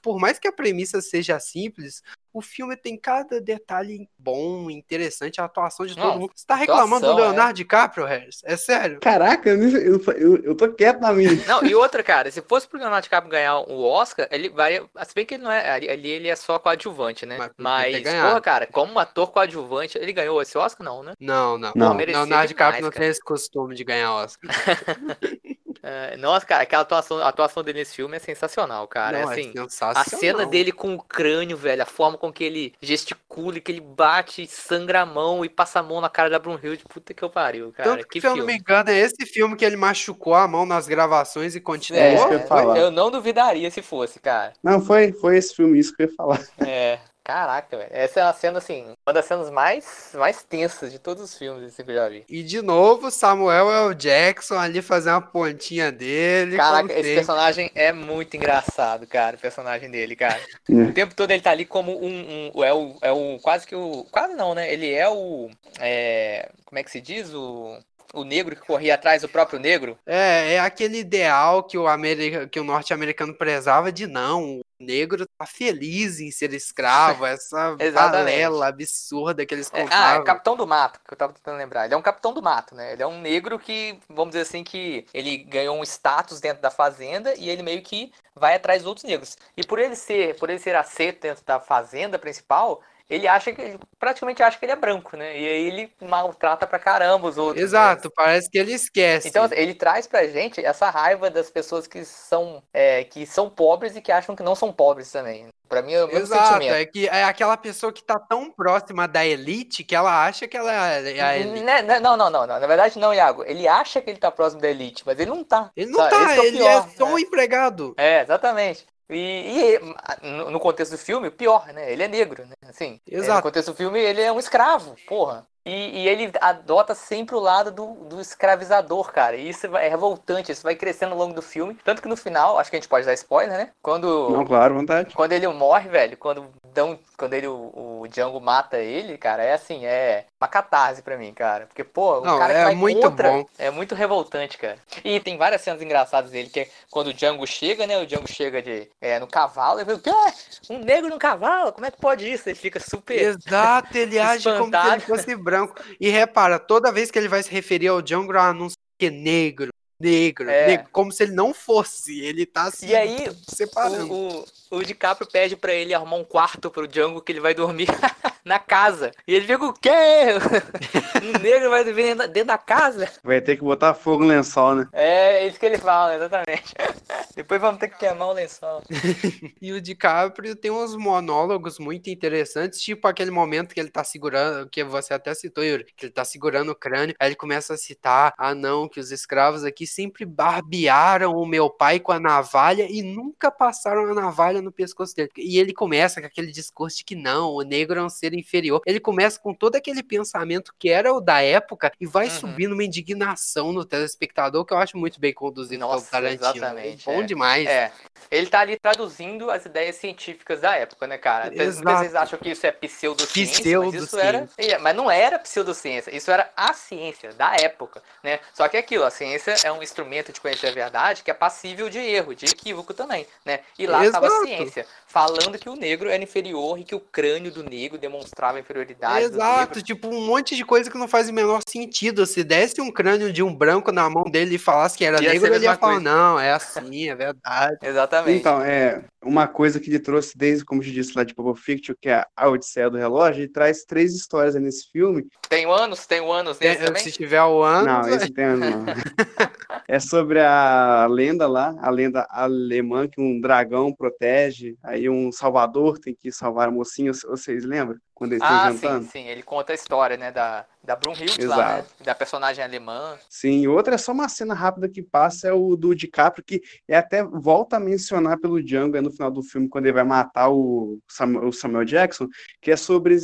por mais que a premissa seja simples, o filme tem cada detalhe bom, interessante, a atuação de todo Não, mundo. Você tá reclamando atuação, do é. Leonardo DiCaprio, Harris? É sério? Caraca, eu, eu, eu, tô quieto na minha. Não, e outra, cara, se fosse pro Leonardo DiCaprio ganhar o Oscar, ele vai. Se bem que ele não é. Ali ele é só coadjuvante, né? Mas Mas, porra, cara, como ator coadjuvante, ele ganhou esse Oscar, não, né? Não, não. Não. merecia Leonardo DiCaprio demais, não cara. tem esse costume de ganhar Oscar. É, nossa, cara, aquela atuação, a atuação dele nesse filme é sensacional, cara. não, é assim. é A sensacional. cena dele com o crânio, velho, a forma com que ele gesticula, que ele bate, sangra a mão e passa a mão na cara da Brunhilde, puta que eu pariu, cara. Tanto que, que se eu não me filme. engano, é esse filme que ele machucou a mão nas gravações e continuou. É isso que eu É, ia falar. eu não duvidaria se fosse, cara. Não, foi, foi esse filme isso que eu ia falar. É, caraca, velho. Essa é uma cena, assim, uma das cenas mais, mais tensas de todos os filmes assim, que eu já vi. E de novo, Samuel L. Jackson ali fazendo uma pontinha dele. Caraca, esse sempre. personagem é muito engraçado, cara, o personagem dele, cara. É. O tempo todo ele tá ali como um, um- é, o, é o, quase que o, quase não, né, ele é o, é, como é que se diz, o, o negro que corria atrás do próprio negro. É, é aquele ideal que o, Ameri- que o norte-americano prezava de não. O negro tá feliz em ser escravo, essa balela absurda que eles É, ah, é contavam. o Capitão do Mato, que eu tava tentando lembrar. Ele é um Capitão do Mato, né? Ele é um negro que, vamos dizer assim, que ele ganhou um status dentro da fazenda e ele meio que vai atrás dos outros negros. E por ele ser, por ele ser aceito dentro da fazenda principal, ele acha que ele praticamente acha que ele é branco, né? E aí ele maltrata pra caramba os outros. né? Exato, parece que ele esquece. Então assim, ele traz pra gente essa raiva das pessoas que são é, que são pobres e que acham que não são pobres também. Pra mim é o mesmo Exato, sentimento. é que é aquela pessoa que tá tão próxima da elite que ela acha que ela é a elite. Né, né, Não, não, não, não. Na verdade, não, Iago. Ele acha que ele tá próximo da elite, mas ele não tá. Ele não Sabe? tá, é ele pior, é só um né? empregado. É, exatamente. E, e, no no contexto do filme, pior, né? Ele é negro, né? Assim, é, Exato. No contexto do filme, ele é um escravo, porra. E, e ele adota sempre o lado do, do escravizador, cara. E isso vai- é revoltante, isso vai crescendo ao longo do filme. Tanto que no final, acho que a gente pode dar spoiler, né? Quando. Não, claro, vontade. Quando ele morre, velho, quando dão, quando ele, o, o Django mata ele, cara, é assim, é uma catarse pra mim, cara. Porque, pô, o Não, cara que é vai muito contra bom. é muito revoltante, cara. E tem várias cenas engraçadas dele, que é quando o Django chega, né? O Django chega de, é, no cavalo e vê o quê? Um negro no cavalo? Como é que pode isso? Ele fica super. Exato, ele age como se ele fosse branco. E repara, toda vez que ele vai se referir ao Django, não sei o que, negro, negro, É. negro, como se ele não fosse. Ele tá assim, E aí, separando. O, o, o DiCaprio pede pra ele arrumar um quarto pro Django que ele vai dormir. na casa. E ele fica o quê? um negro vai viver dentro da casa? Vai ter que botar fogo no lençol, né? É, isso que ele fala, exatamente. Depois vamos ter que queimar o lençol. e o DiCaprio tem uns monólogos muito interessantes, tipo aquele momento que ele tá segurando, que você até citou, Yuri, que ele tá segurando o crânio, aí ele começa a citar, ah não, que os escravos aqui sempre barbearam o meu pai com a navalha e nunca passaram a navalha no pescoço dele. E ele começa com aquele discurso de que não, o negro é um ser inferior. Ele começa com todo aquele pensamento que era o da época e vai uhum. subindo uma indignação no telespectador que eu acho muito bem conduzido Nossa, Tarantino. Exatamente, é bom demais. É. Ele tá ali traduzindo as ideias científicas da época, né, cara? Exato. Vocês acham que isso é pseudociência, Pseudo mas isso era... Mas não era pseudociência, isso era a ciência da época, né? Só que é aquilo, a ciência é um instrumento de conhecer a verdade que é passível de erro, de equívoco também, né? E lá estava a ciência, falando que o negro era inferior e que o crânio do negro demonstrava inferioridade Exato, tipo um monte de coisa que não faz o menor sentido. Se desse um crânio de um branco na mão dele e falasse que era ia negro, ele ia falar, coisa. não, é assim, é verdade. Exatamente. Então, é uma coisa que ele trouxe desde, como eu disse lá de Pulp Fiction, que é a Odisseia do Relógio, ele traz três histórias nesse filme. Tem o anos? Tem o anos nesse tem, também? Se tiver o ano... Não, esse tem ano não. é sobre a lenda lá, a lenda alemã que um dragão protege, aí um salvador tem que salvar a mocinha, vocês lembram? Quando eles ah, sim, sim, ele conta a história, né, da, da Brunhilde lá, né? Da personagem alemã. Sim, outra é só uma cena rápida que passa, é o do DiCaprio, que é até volta a mencionar pelo Django é no final do filme, quando ele vai matar o Samuel, o Samuel Jackson, que é sobre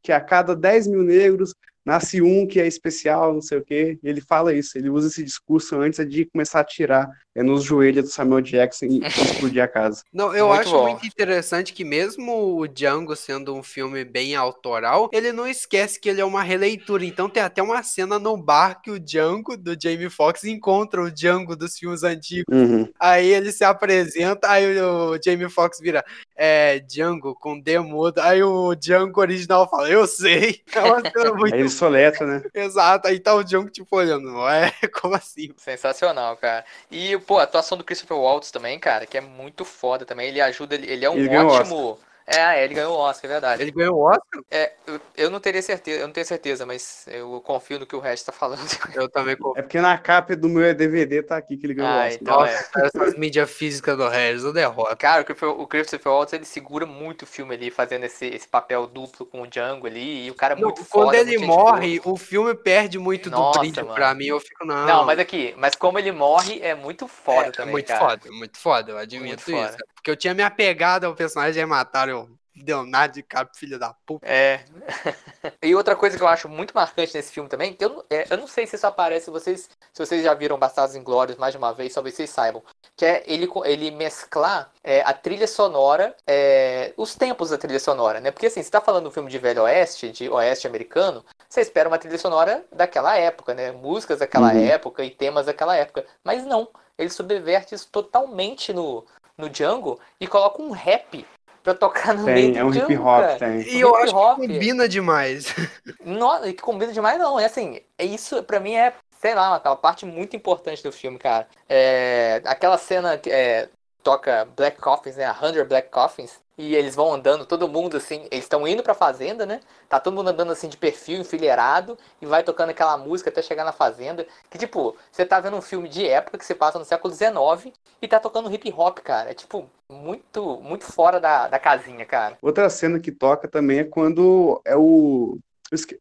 que a cada 10 mil negros nasce um que é especial, não sei o quê. Ele fala isso, ele usa esse discurso antes de começar a tirar é, nos joelhos do Samuel Jackson e explodir a casa. Não, eu muito acho bom. muito interessante que mesmo o Django sendo um filme bem autoral, ele não esquece que ele é uma releitura. Então tem até uma cena no bar que o Django do Jamie Foxx encontra o Django dos filmes antigos. Uhum. Aí ele se apresenta, aí o Jamie Foxx vira é, Django com D mudo. Aí o Django original fala, eu sei. É uma cena muito soletra, né? Exato, aí tá o John tipo olhando, é? Como assim? Sensacional, cara. E, pô, a atuação do Christopher Waltz também, cara, que é muito foda também. Ele ajuda, ele é um ele ótimo é, ele ganhou o Oscar, é verdade. Ele ganhou o Oscar? É, eu, eu, não teria certeza, eu não tenho certeza, mas eu confio no que o resto tá falando. Eu também confio. É porque na capa do meu DVD tá aqui que ele ganhou ah, o Oscar. Então Nossa, é. essas mídias físicas do Regis, o derrota. Cara, o Christopher Waltz, ele segura muito o filme ali, fazendo esse, esse papel duplo com o Django ali, e o cara é muito não, foda. Quando ele morre, o filme perde muito Nossa, do brilho mano. pra mim, eu fico, não. Não, mas aqui, mas como ele morre, é muito foda é, também, É muito cara. foda, muito foda, eu admito muito isso. Foda. Porque eu tinha me apegado ao personagem e mataram deu nada de cara, filho da puta. É. e outra coisa que eu acho muito marcante nesse filme também, que eu, é, eu não sei se isso aparece, vocês, se vocês já viram Bastardos Inglórios mais de uma vez, talvez vocês saibam, que é ele, ele mesclar é, a trilha sonora, é, os tempos da trilha sonora, né? Porque assim, você tá falando de um filme de velho oeste, de oeste americano, você espera uma trilha sonora daquela época, né? Músicas daquela uhum. época e temas daquela época. Mas não, ele subverte isso totalmente no, no Django e coloca um rap pra tocar no tem, meio é um hip hop, tem. E eu acho que combina demais. Não, que combina demais não, é assim, é isso pra mim é, sei lá, aquela parte muito importante do filme, cara. É, aquela cena que é, toca Black Coffins, né, a Hundred Black Coffins, e eles vão andando, todo mundo assim, eles estão indo pra fazenda, né? Tá todo mundo andando assim de perfil, enfileirado, e vai tocando aquela música até chegar na fazenda. Que tipo, você tá vendo um filme de época que se passa no século XIX e tá tocando hip hop, cara. É tipo, muito, muito fora da, da casinha, cara. Outra cena que toca também é quando é o.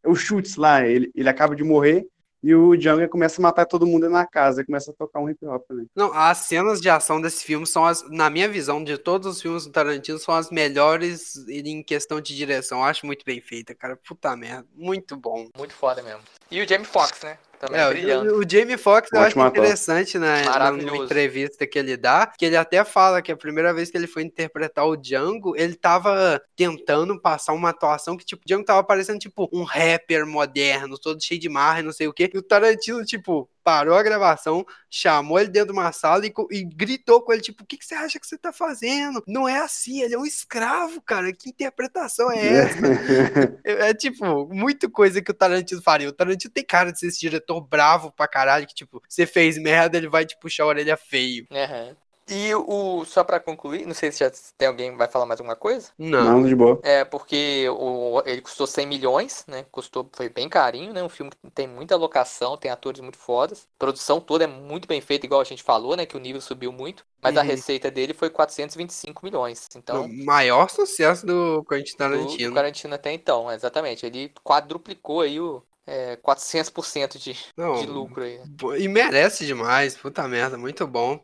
O Chutes lá, ele, ele acaba de morrer e o Django começa a matar todo mundo na casa e começa a tocar um hip hop também. Não, as cenas de ação desse filme são as, na minha visão, de todos os filmes do Tarantino, são as melhores em questão de direção. Eu acho muito bem feita, cara. Puta merda. Muito bom. Muito foda mesmo. E o Jamie Foxx, né? Também é, brilhando. O, o Jamie Foxx eu acho interessante né, na entrevista que ele dá, que ele até fala que a primeira vez que ele foi interpretar o Django, ele tava tentando passar uma atuação que, tipo, o Django tava parecendo, tipo, um rapper moderno, todo cheio de marra e não sei o quê. E o Tarantino, tipo, parou a gravação, chamou ele dentro de uma sala e, e gritou com ele, tipo, o que, que, você acha que você tá fazendo? Não é assim, ele é um escravo, cara, que interpretação é essa? é, é, tipo, muita coisa que o Tarantino faria. O Tarantino tem cara de ser esse diretor bravo pra caralho, que, tipo, você fez merda, ele vai te puxar a orelha feio. Uhum. E o só pra concluir, não sei se já tem alguém que vai falar mais alguma coisa. Não. Não, de boa. É porque o, ele custou 100 milhões, né? Custou, foi bem carinho, né? Um filme que tem muita locação, tem atores muito fodas. A produção toda é muito bem feita, igual a gente falou, né? Que o nível subiu muito. Mas a Uhum. receita dele foi 425 milhões. Então, O maior sucesso do Quentin do, do Tarantino. Tarantino até então, exatamente. Ele quadruplicou aí o é, 400% de, Não, de lucro aí. né? E merece demais, puta merda, muito bom.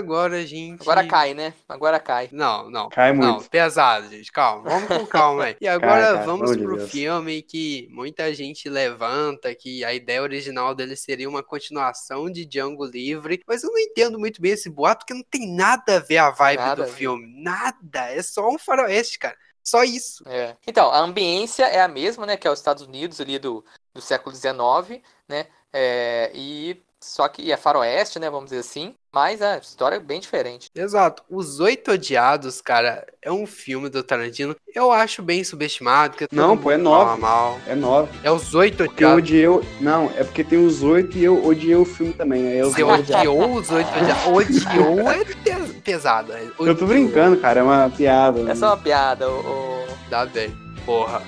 Agora, gente. Agora cai, né? Agora cai. Não, não. Cai Não, muito. pesado, gente. Calma, vamos com calma aí. E agora cai, vamos pelo amor de pro Deus. filme que muita gente levanta, que a ideia original dele seria uma continuação de Django Livre, mas eu não entendo muito bem esse boato, porque não tem nada a ver a vibe Nada a do filme. Nada. É só um faroeste, cara. Só isso. É. Então, a ambiência é a mesma, né? Que é os Estados Unidos ali do, do século XIX, né? É, e só que é faroeste, né? Vamos dizer assim. Mas a história é bem diferente. Exato. Os Oito Odiados, cara, é um filme do Tarantino. Eu acho bem subestimado. Não, pô, é nove. mal. É nove. É os Oito Porque eu Odiados. odiei. o- Não, é porque tem os oito e eu odiei o filme também. Aí eu, Você odiou os Oito Odiados? Odiou é pe- pesado. é. eu tô Odiou. brincando, cara. É uma piada. É só uma piada, o. o- Dá bem. Porra.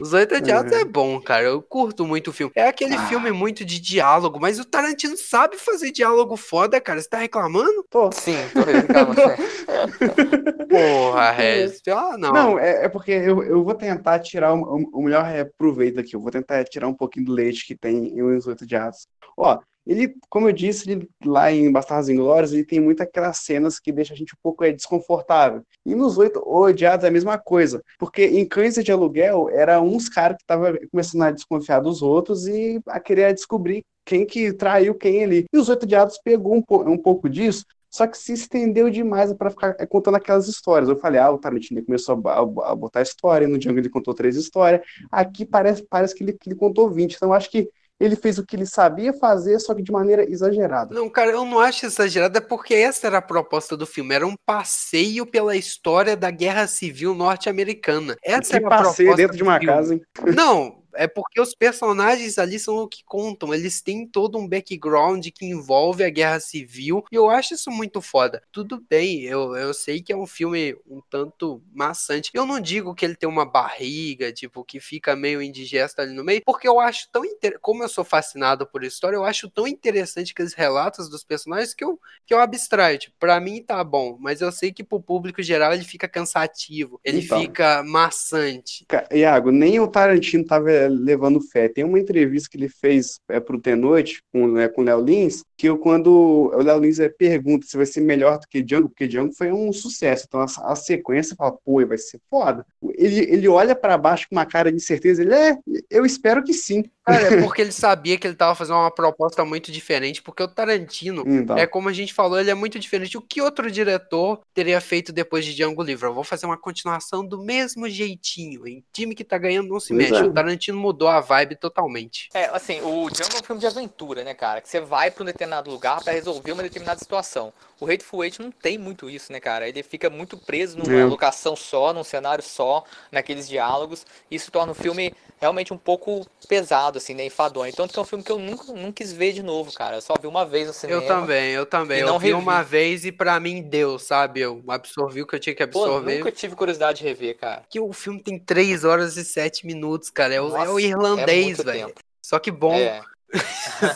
Os Oito Odiados é bom, cara. Eu curto muito o filme. É aquele Ah. filme muito de diálogo, mas o Tarantino sabe fazer diálogo foda, cara. Você tá reclamando? Pô, Sim, tô reclamando. Porra, Regis. Ah, não. Não, é, é porque eu, eu vou tentar tirar o, o- melhor é, proveito aqui. Eu vou tentar tirar um pouquinho do leite que tem em Os Oito Diados. Ó, ele, como eu disse, ele, lá em Bastardos Inglórios, ele tem muitas aquelas cenas que deixam a gente um pouco é, desconfortável. E nos Oito Odiados é a mesma coisa. Porque em Cães de Aluguel, era uns caras que estavam começando a desconfiar dos outros e a querer descobrir quem que traiu quem ali. E os Oito Odiados pegou um, po- um pouco disso, só que se estendeu demais para ficar é, contando aquelas histórias. Eu falei, ah, o Tarantino começou a, bo- a botar história, no Django ele contou três histórias, aqui parece, parece que, ele, que ele contou 20. Então acho que ele fez o que ele sabia fazer, só que de maneira exagerada. Não, cara, eu não acho exagerado, é porque essa era a proposta do filme, era um passeio pela história da Guerra Civil Norte-Americana. Essa Que era a passeio proposta dentro de uma filme. casa, hein? Não, é porque os personagens ali são o que contam. Eles têm todo um background que envolve a guerra civil. E eu acho isso muito foda. Tudo bem, eu, eu sei que é um filme um tanto maçante. Eu não digo que ele tem uma barriga, tipo, que fica meio indigesta ali no meio, porque eu acho tão inter... Como eu sou fascinado por história, eu acho tão interessante aqueles relatos dos personagens que eu, que eu abstraio. Tipo, pra mim tá bom, mas eu sei que pro público geral ele fica cansativo, ele Então. fica maçante. Iago, nem o Tarantino tava levando fé. Tem uma entrevista que ele fez é, pro The Noite com, né, com o Léo Lins, que eu, quando o Léo Lins eh, pergunta se vai ser melhor do que Django, porque Django foi um sucesso. Então a, a sequência fala, pô, vai ser foda. Ele, ele olha pra baixo com uma cara de incerteza, ele é, eu espero que sim. Cara, é porque ele sabia que ele tava fazendo uma proposta muito diferente, porque o Tarantino, Então, é como a gente falou, ele é muito diferente. O que outro diretor teria feito depois de Django Livre? Eu vou fazer uma continuação do mesmo jeitinho. Em time que tá ganhando não se mexe. é. O Tarantino mudou a vibe totalmente. É, assim, o Django é um filme de aventura, né, cara? Que você vai pra um determinado lugar pra resolver uma determinada situação. O Hateful Eight não tem muito isso, né, cara? Ele fica muito preso numa É. locação só, num cenário só, naqueles diálogos. Isso torna o filme realmente um pouco pesado, assim, né, enfadonho. Tanto que é um filme que eu nunca, nunca quis ver de novo, cara. Eu só vi uma vez no cinema. Eu também, eu também. Eu não vi revi. uma vez e pra mim deu, sabe? Eu absorvi o que eu tinha que Pô, absorver. nunca tive curiosidade de rever, cara. Que o filme tem 3 horas e 7 minutos, cara. É o, é Nossa, o é irlandês, muito velho. Só que bom. É,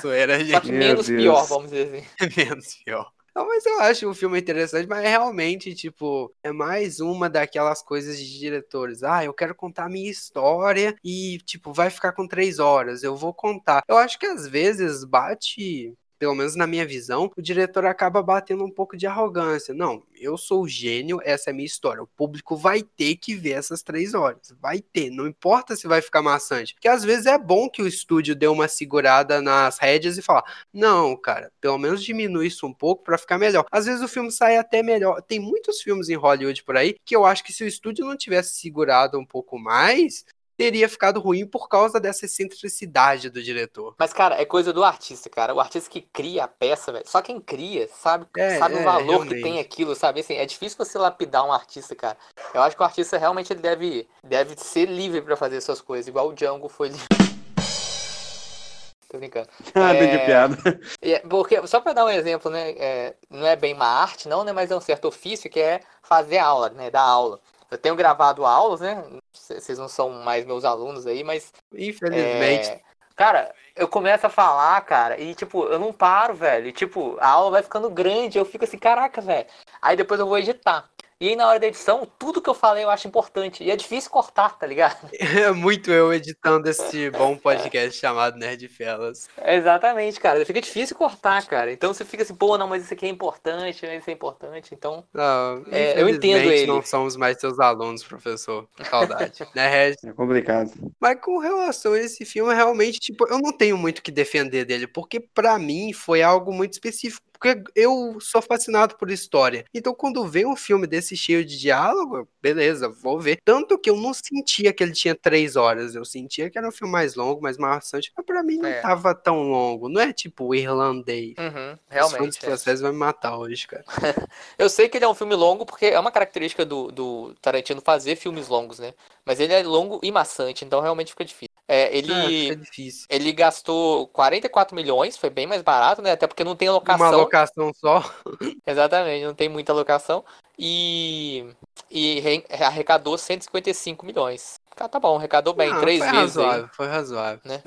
Zoeira, gente. só que menos Deus. pior, vamos dizer assim. menos pior. Não, mas eu acho o filme interessante, mas realmente, tipo, é mais uma daquelas coisas de diretores. Ah, eu quero contar a minha história e, tipo, vai ficar com três horas, eu vou contar. Eu acho que às vezes bate. Pelo menos na minha visão, o diretor acaba batendo um pouco de arrogância. Não, eu sou gênio, essa é a minha história. O público vai ter que ver essas três horas. Vai ter. Não importa se vai ficar maçante. Porque às vezes é bom que o estúdio dê uma segurada nas rédeas e falar: não, cara, pelo menos diminui isso um pouco pra ficar melhor. Às vezes o filme sai até melhor. Tem muitos filmes em Hollywood por aí que eu acho que se o estúdio não tivesse segurado um pouco mais, teria ficado ruim por causa dessa excentricidade do diretor. Mas, cara, é coisa do artista, cara. O artista que cria a peça, velho. Só quem cria sabe, É, sabe é, o valor que realmente. tem aquilo, sabe? Assim, é difícil você lapidar um artista, cara. Eu acho que o artista realmente ele deve, deve ser livre pra fazer suas coisas, igual o Django foi livre. Tô brincando. Ah, É. a piada. É- porque, só para dar um exemplo, né? é, não é bem uma arte, não, né? Mas é um certo ofício que é fazer aula, né? Dar aula. Eu tenho gravado aulas, né? Vocês não são mais meus alunos aí, mas. Infelizmente. é, cara, eu começo a falar, cara, e tipo, eu não paro, velho. E, tipo, a aula vai ficando grande, eu fico assim, caraca, velho. Aí depois eu vou editar. E aí na hora da edição, tudo que eu falei eu acho importante. E é difícil cortar, tá ligado? É muito eu editando esse bom podcast chamado Nerd Felas. Exatamente, cara. Fica difícil cortar, cara. Então você fica assim, pô, não, mas isso aqui é importante, isso é importante. Então, Não, É, eu entendo infelizmente ele. não somos mais seus alunos, professor. Saudade. né, Regis? É complicado. Mas com relação a esse filme, realmente, tipo, eu não tenho muito o que defender dele, porque pra mim foi algo muito específico. Porque eu sou fascinado por história. Então, quando vem um filme desse cheio de diálogo, beleza, vou ver. Tanto que eu não sentia que ele tinha três horas. Eu sentia que era um filme mais longo, mais maçante. Mas pra mim não É. tava tão longo. Não é tipo irlandês. uhum, Os realmente. é. franceses vão me matar hoje, cara. Eu sei que ele é um filme longo, porque é uma característica do, do Tarantino fazer filmes longos, né? Mas ele é longo e maçante, então realmente fica difícil. É, Ah, ele, difícil. ele gastou 44 milhões, foi bem mais barato, né? Até porque não tem Uma locação. locação só. Exatamente, não tem muita locação. E, e re- arrecadou 155 milhões. Ah, tá bom, arrecadou bem, Ah, três foi vezes aí. razoável, foi razoável. né?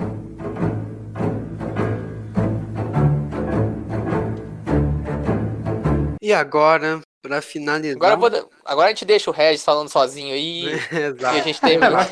E agora, pra finalizar. Agora, vou agora a gente deixa o Regis falando sozinho aí e a Exato. gente termina.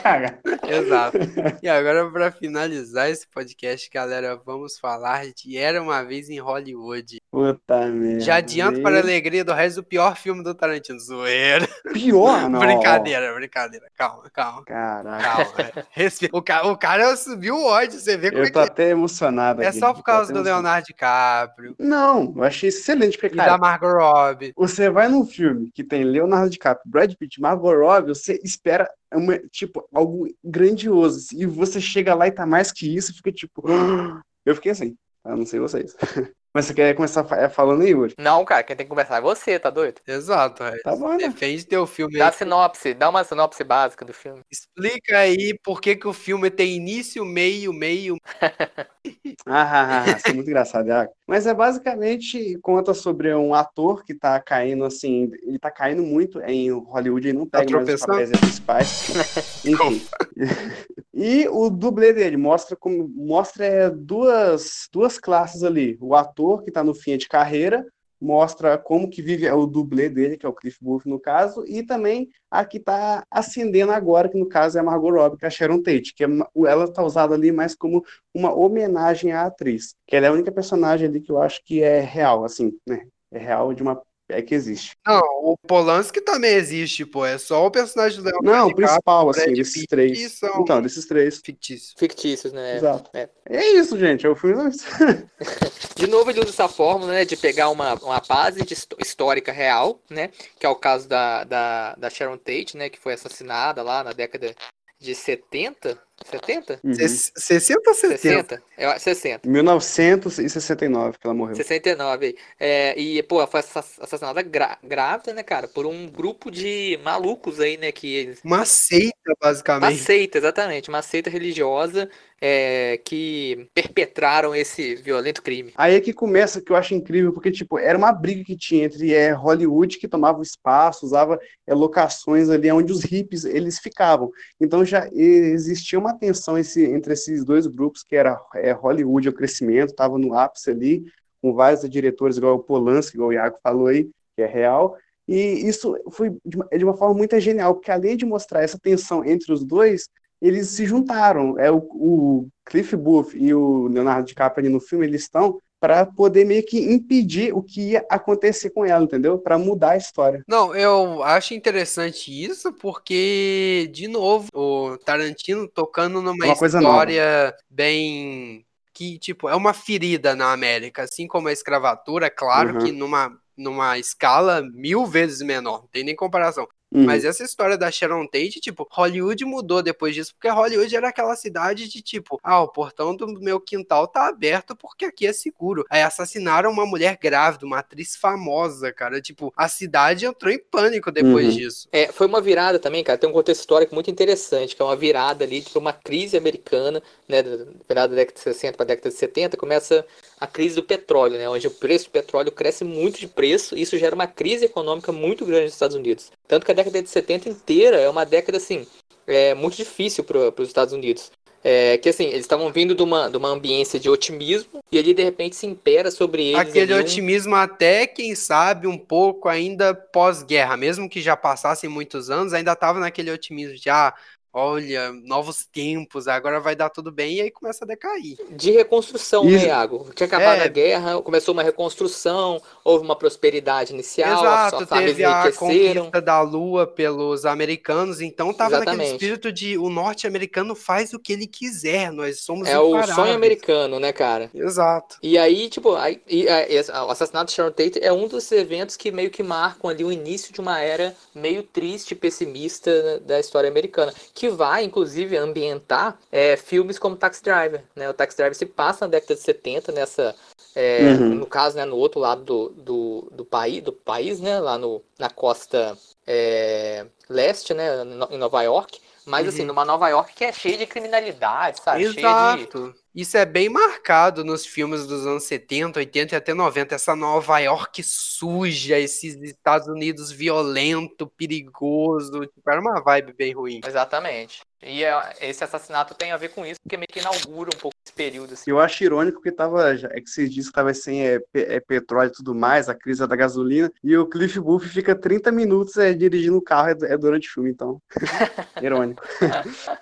Exato. E agora, pra finalizar esse podcast, galera, vamos falar de Era Uma Vez em Hollywood. Puta merda. Já adianto para a alegria do resto do pior filme do Tarantino. Zoeira. Pior, não. Brincadeira, brincadeira. Calma, calma. Caraca. Calma. é. O, ca- o cara subiu o ódio, você vê como Eu é tô que até emocionado é aqui. só por causa do emocionado. Leonardo DiCaprio Não, eu achei excelente, porque, e cara, da Margot Robbie. você vai num filme que tem Leonardo DiCaprio, Brad Pitt, Margot Robbie, você espera uma, tipo, algo grandioso. E você chega lá e tá mais que isso, fica tipo... Eu fiquei assim, tá? não sei vocês. Mas você quer começar é, falando aí, Yuri? Não, cara, quem tem que conversar é você, tá doido? Exato, é. Tá bom, né? Defende teu filme Dá aí. sinopse, dá uma sinopse básica do filme. Explica aí por que, que o filme tem início, meio, meio. Ah, isso é muito engraçado, Iago. Mas é basicamente conta sobre um ator que tá caindo assim, ele tá caindo muito em Hollywood, ele não Tá pega mais os papéis principais. Enfim. E o dublê dele mostra como mostra é, duas, duas classes ali. O ator que tá no fim de carreira mostra como que vive o dublê dele, que é o Cliff Booth no caso, e também a que tá ascendendo agora, que no caso é a Margot Robbie, que é a Sharon Tate, que é ela tá usada ali mais como uma homenagem à atriz, que ela é a única personagem ali que eu acho que é real, assim, né? É real de uma é que existe. Não, o Polanski também existe, pô. É só o personagem do Leonardo Não, o principal, assim, desses três. são Então, desses três. fictícios. Fictícios, né? Exato. é. É isso, gente. É o filme. De novo, ele usa essa fórmula, né, de pegar uma, uma base histórica real, né, que é o caso da, da, da Sharon Tate, né, que foi assassinada lá na década de 70, 70? Uhum. Ses- 60 ou 70? 60? Eu acho 60. 1969 que ela morreu. 69 aí. É, e, pô, ela foi assa- assassinada grá- grávida, né, cara, por um grupo de malucos aí, né, que eles... Uma seita, Uma basicamente. seita, exatamente, uma seita religiosa é, que perpetraram esse violento crime. Aí é que começa que eu acho incrível, porque, tipo, era uma briga que tinha entre é, Hollywood, que tomava o espaço, usava é, locações ali onde os hippies eles ficavam. Então já existia uma tensão esse, entre esses dois grupos, que era é, Hollywood, o crescimento, estava no ápice ali, com vários diretores, igual o Polanski, igual o Iago falou aí, que é real. E isso foi de uma, de uma forma muito genial, porque além de mostrar essa tensão entre os dois, eles se juntaram. É o, o Cliff Booth e o Leonardo DiCaprio ali no filme, eles estão para poder meio que impedir o que ia acontecer com ela, entendeu? Para mudar a história. Não, eu acho interessante isso porque, de novo, o Tarantino tocando numa Uma história bem. que, tipo, é uma ferida na América, assim como a escravatura, é claro Uhum. que numa, numa escala mil vezes menor, não tem nem comparação. Uhum. Mas essa história da Sharon Tate, tipo, Hollywood mudou depois disso, porque Hollywood era aquela cidade de tipo, ah, o portão do meu quintal tá aberto porque aqui é seguro. Aí assassinaram uma mulher grávida, uma atriz famosa, cara. Tipo, a cidade entrou em pânico depois Uhum. disso. É, foi uma virada também, cara. Tem um contexto histórico muito interessante, que é uma virada ali de uma crise americana, né? Da virada da década de 60 para a década de 70, começa a crise do petróleo, né? Onde o preço do petróleo cresce muito de preço, e isso gera uma crise econômica muito grande nos Estados Unidos. Tanto que a década de 70 inteira é uma década, assim, é, muito difícil para os Estados Unidos. É, que assim, eles estavam vindo de uma, de uma ambiência de otimismo, e ali de repente se impera sobre eles. Aquele um- otimismo até, quem sabe, um pouco ainda pós-guerra, mesmo que já passassem muitos anos, ainda tava naquele otimismo de, ah, olha, novos tempos, agora vai dar tudo bem, e aí começa a decair. de reconstrução, Isso. né, Iago? Tinha acabado É. a guerra, começou uma reconstrução, houve uma prosperidade inicial, Exato, as teve a conquista da Lua pelos americanos, então tava naquele Exatamente. espírito de o norte-americano faz o que ele quiser, nós somos É o imparáveis. sonho americano, né, cara? Exato. E aí, tipo, aí, e, a- esse- o assassinato de Sharon Tate é um dos eventos que meio que marcam ali o início de uma era meio triste e pessimista da história americana, que vai, inclusive, ambientar é, filmes como Taxi Driver, né? O Taxi Driver se passa na década de 70, nessa, é, Uhum. no caso, né, no outro lado do, do, do, país, do país, né, lá no, na costa é, leste, né, no- em Nova York, mas assim, Uhum. numa Nova York que é cheia de criminalidade, sabe? Cheia de... Isso é bem marcado nos filmes dos anos 70, 80 e até 90. Essa Nova York suja, esses Estados Unidos violento, perigoso. Tipo, era uma vibe bem ruim. Exatamente. E é- esse assassinato tem a ver com isso, porque meio que inaugura um pouco esse período. Assim. Eu acho irônico que tava, é que vocês disseram que tava sem é, é, petróleo e tudo mais, a crise da gasolina, e o Cliff Booth fica 30 minutos é, dirigindo o carro, é, é durante o filme, então. irônico.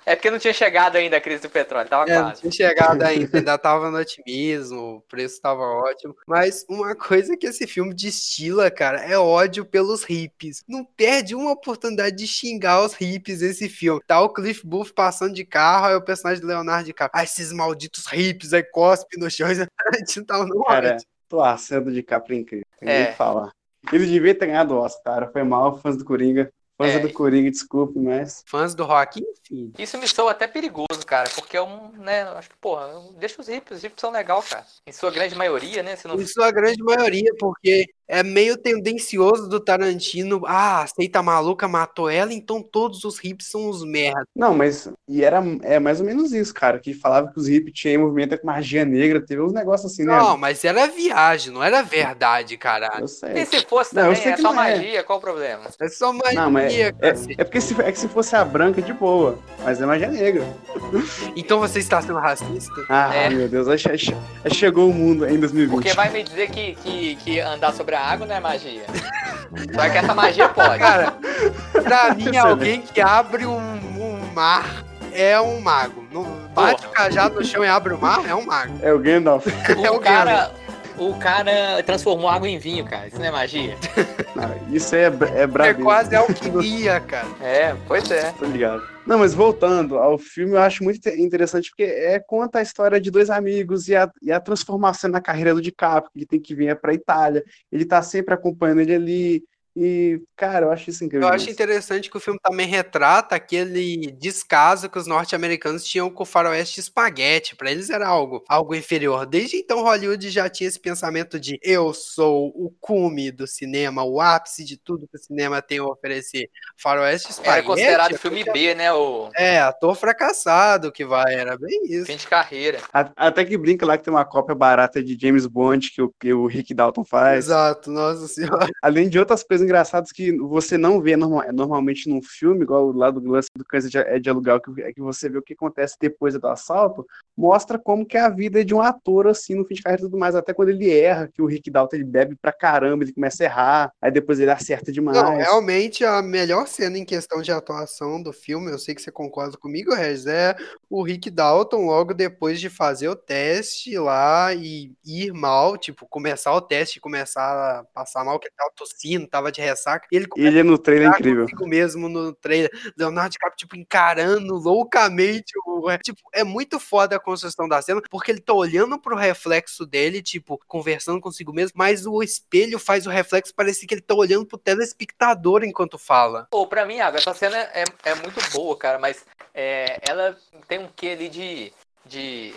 É porque não tinha chegado ainda a crise do petróleo, tava É, não quase. tinha chegado ainda, ainda tava no otimismo, o preço tava ótimo. Mas uma coisa que esse filme destila, cara, é ódio pelos hippies. Não perde uma oportunidade de xingar os hippies esse filme. Tá o Cliff Booth passando de carro, aí o personagem de Leonardo DiCaprio, ah, esses malditos hippies, aí cospe no chão, e tava no Cara, assando de Capri incrível, tem É. que falar. Ele devia ter ganhado o Oscar, cara, foi mal, fãs do Coringa. Fãs É. do Coringa, desculpe, mas. Fãs do rock, enfim. Isso me soa até perigoso, cara, porque é um, né, acho que, porra, deixa os hippies, os hippies são legal, cara. Em sua grande maioria, né, se não... Em sua grande maioria, porque é meio tendencioso do Tarantino. Ah, a seita maluca matou ela, então todos os hippies são os merda. Não, mas. E era é mais ou menos isso, cara, que falava que os hippies tinham movimento com magia negra, teve uns negócios assim, né? Não, mas era viagem, não era verdade, caralho. Eu E sei. se fosse Não, eu também, é só não é. magia, qual o problema? É só magia, Não, mas é, cacete. é porque se, é que se fosse a branca, de boa. Mas é magia negra. Então você está sendo racista? Ah, É. meu Deus, chegou o mundo em 2020. Porque vai me dizer que, que, que andar sobre água não é magia. Só que essa magia pode. Cara, pra mim, alguém que abre um, um mar é um mago. Não bate o cajado no chão e abre o mar, é um mago. É o Gandalf. é o o cara, o cara transformou água em vinho, cara. Isso não é magia? Não, isso é, é É brabo. quase alquimia, cara. É, pois é. Tô ligado. Não, mas voltando ao filme, eu acho muito inte- interessante porque é, conta a história de dois amigos e a, e a transformação na carreira do DiCaprio, que ele tem que vir para Itália. Ele tá sempre acompanhando ele ali. E, cara, eu acho isso incrível. Eu acho interessante que o filme também retrata aquele descaso que os norte-americanos tinham com o faroeste espaguete. Pra eles era algo, algo inferior. Desde então, Hollywood já tinha esse pensamento de eu sou o cume do cinema, o ápice de tudo que o cinema tem a oferecer. Faroeste espaguete. Era considerado filme B, né? O É, ator fracassado que vai, era bem isso. fim de carreira. Até que brinca lá que tem uma cópia barata de James Bond que o, que o Rick Dalton faz. Exato, nossa senhora. Além de outras coisas engraçadas que você não vê norma- normalmente num filme, igual lá do lance do câncer de, é de aluguel, que, é que você vê o que acontece depois do assalto, mostra como que é a vida de um ator, assim, no fim de carreira e tudo mais. Até quando ele erra, que o Rick Dalton ele bebe pra caramba, ele começa a errar, aí depois ele acerta demais. Não, realmente a melhor cena em questão de atuação do filme, eu sei que você concorda comigo, Regis, é o Rick Dalton logo depois de fazer o teste lá e ir mal, tipo, começar o teste e começar a passar mal, que ele tava tossindo, tava de ressaca. Ele Ele no trailer é incrível. consigo mesmo no trailer. Leonardo DiCaprio, tipo, encarando loucamente. O... é, Tipo, é muito foda a construção da cena, porque ele tá olhando pro reflexo dele, tipo, conversando consigo mesmo, mas o espelho faz o reflexo parecer que ele tá olhando pro telespectador enquanto fala. Pô, pra mim, Água, essa cena é, é muito boa, cara, mas é, ela tem um quê ali de. de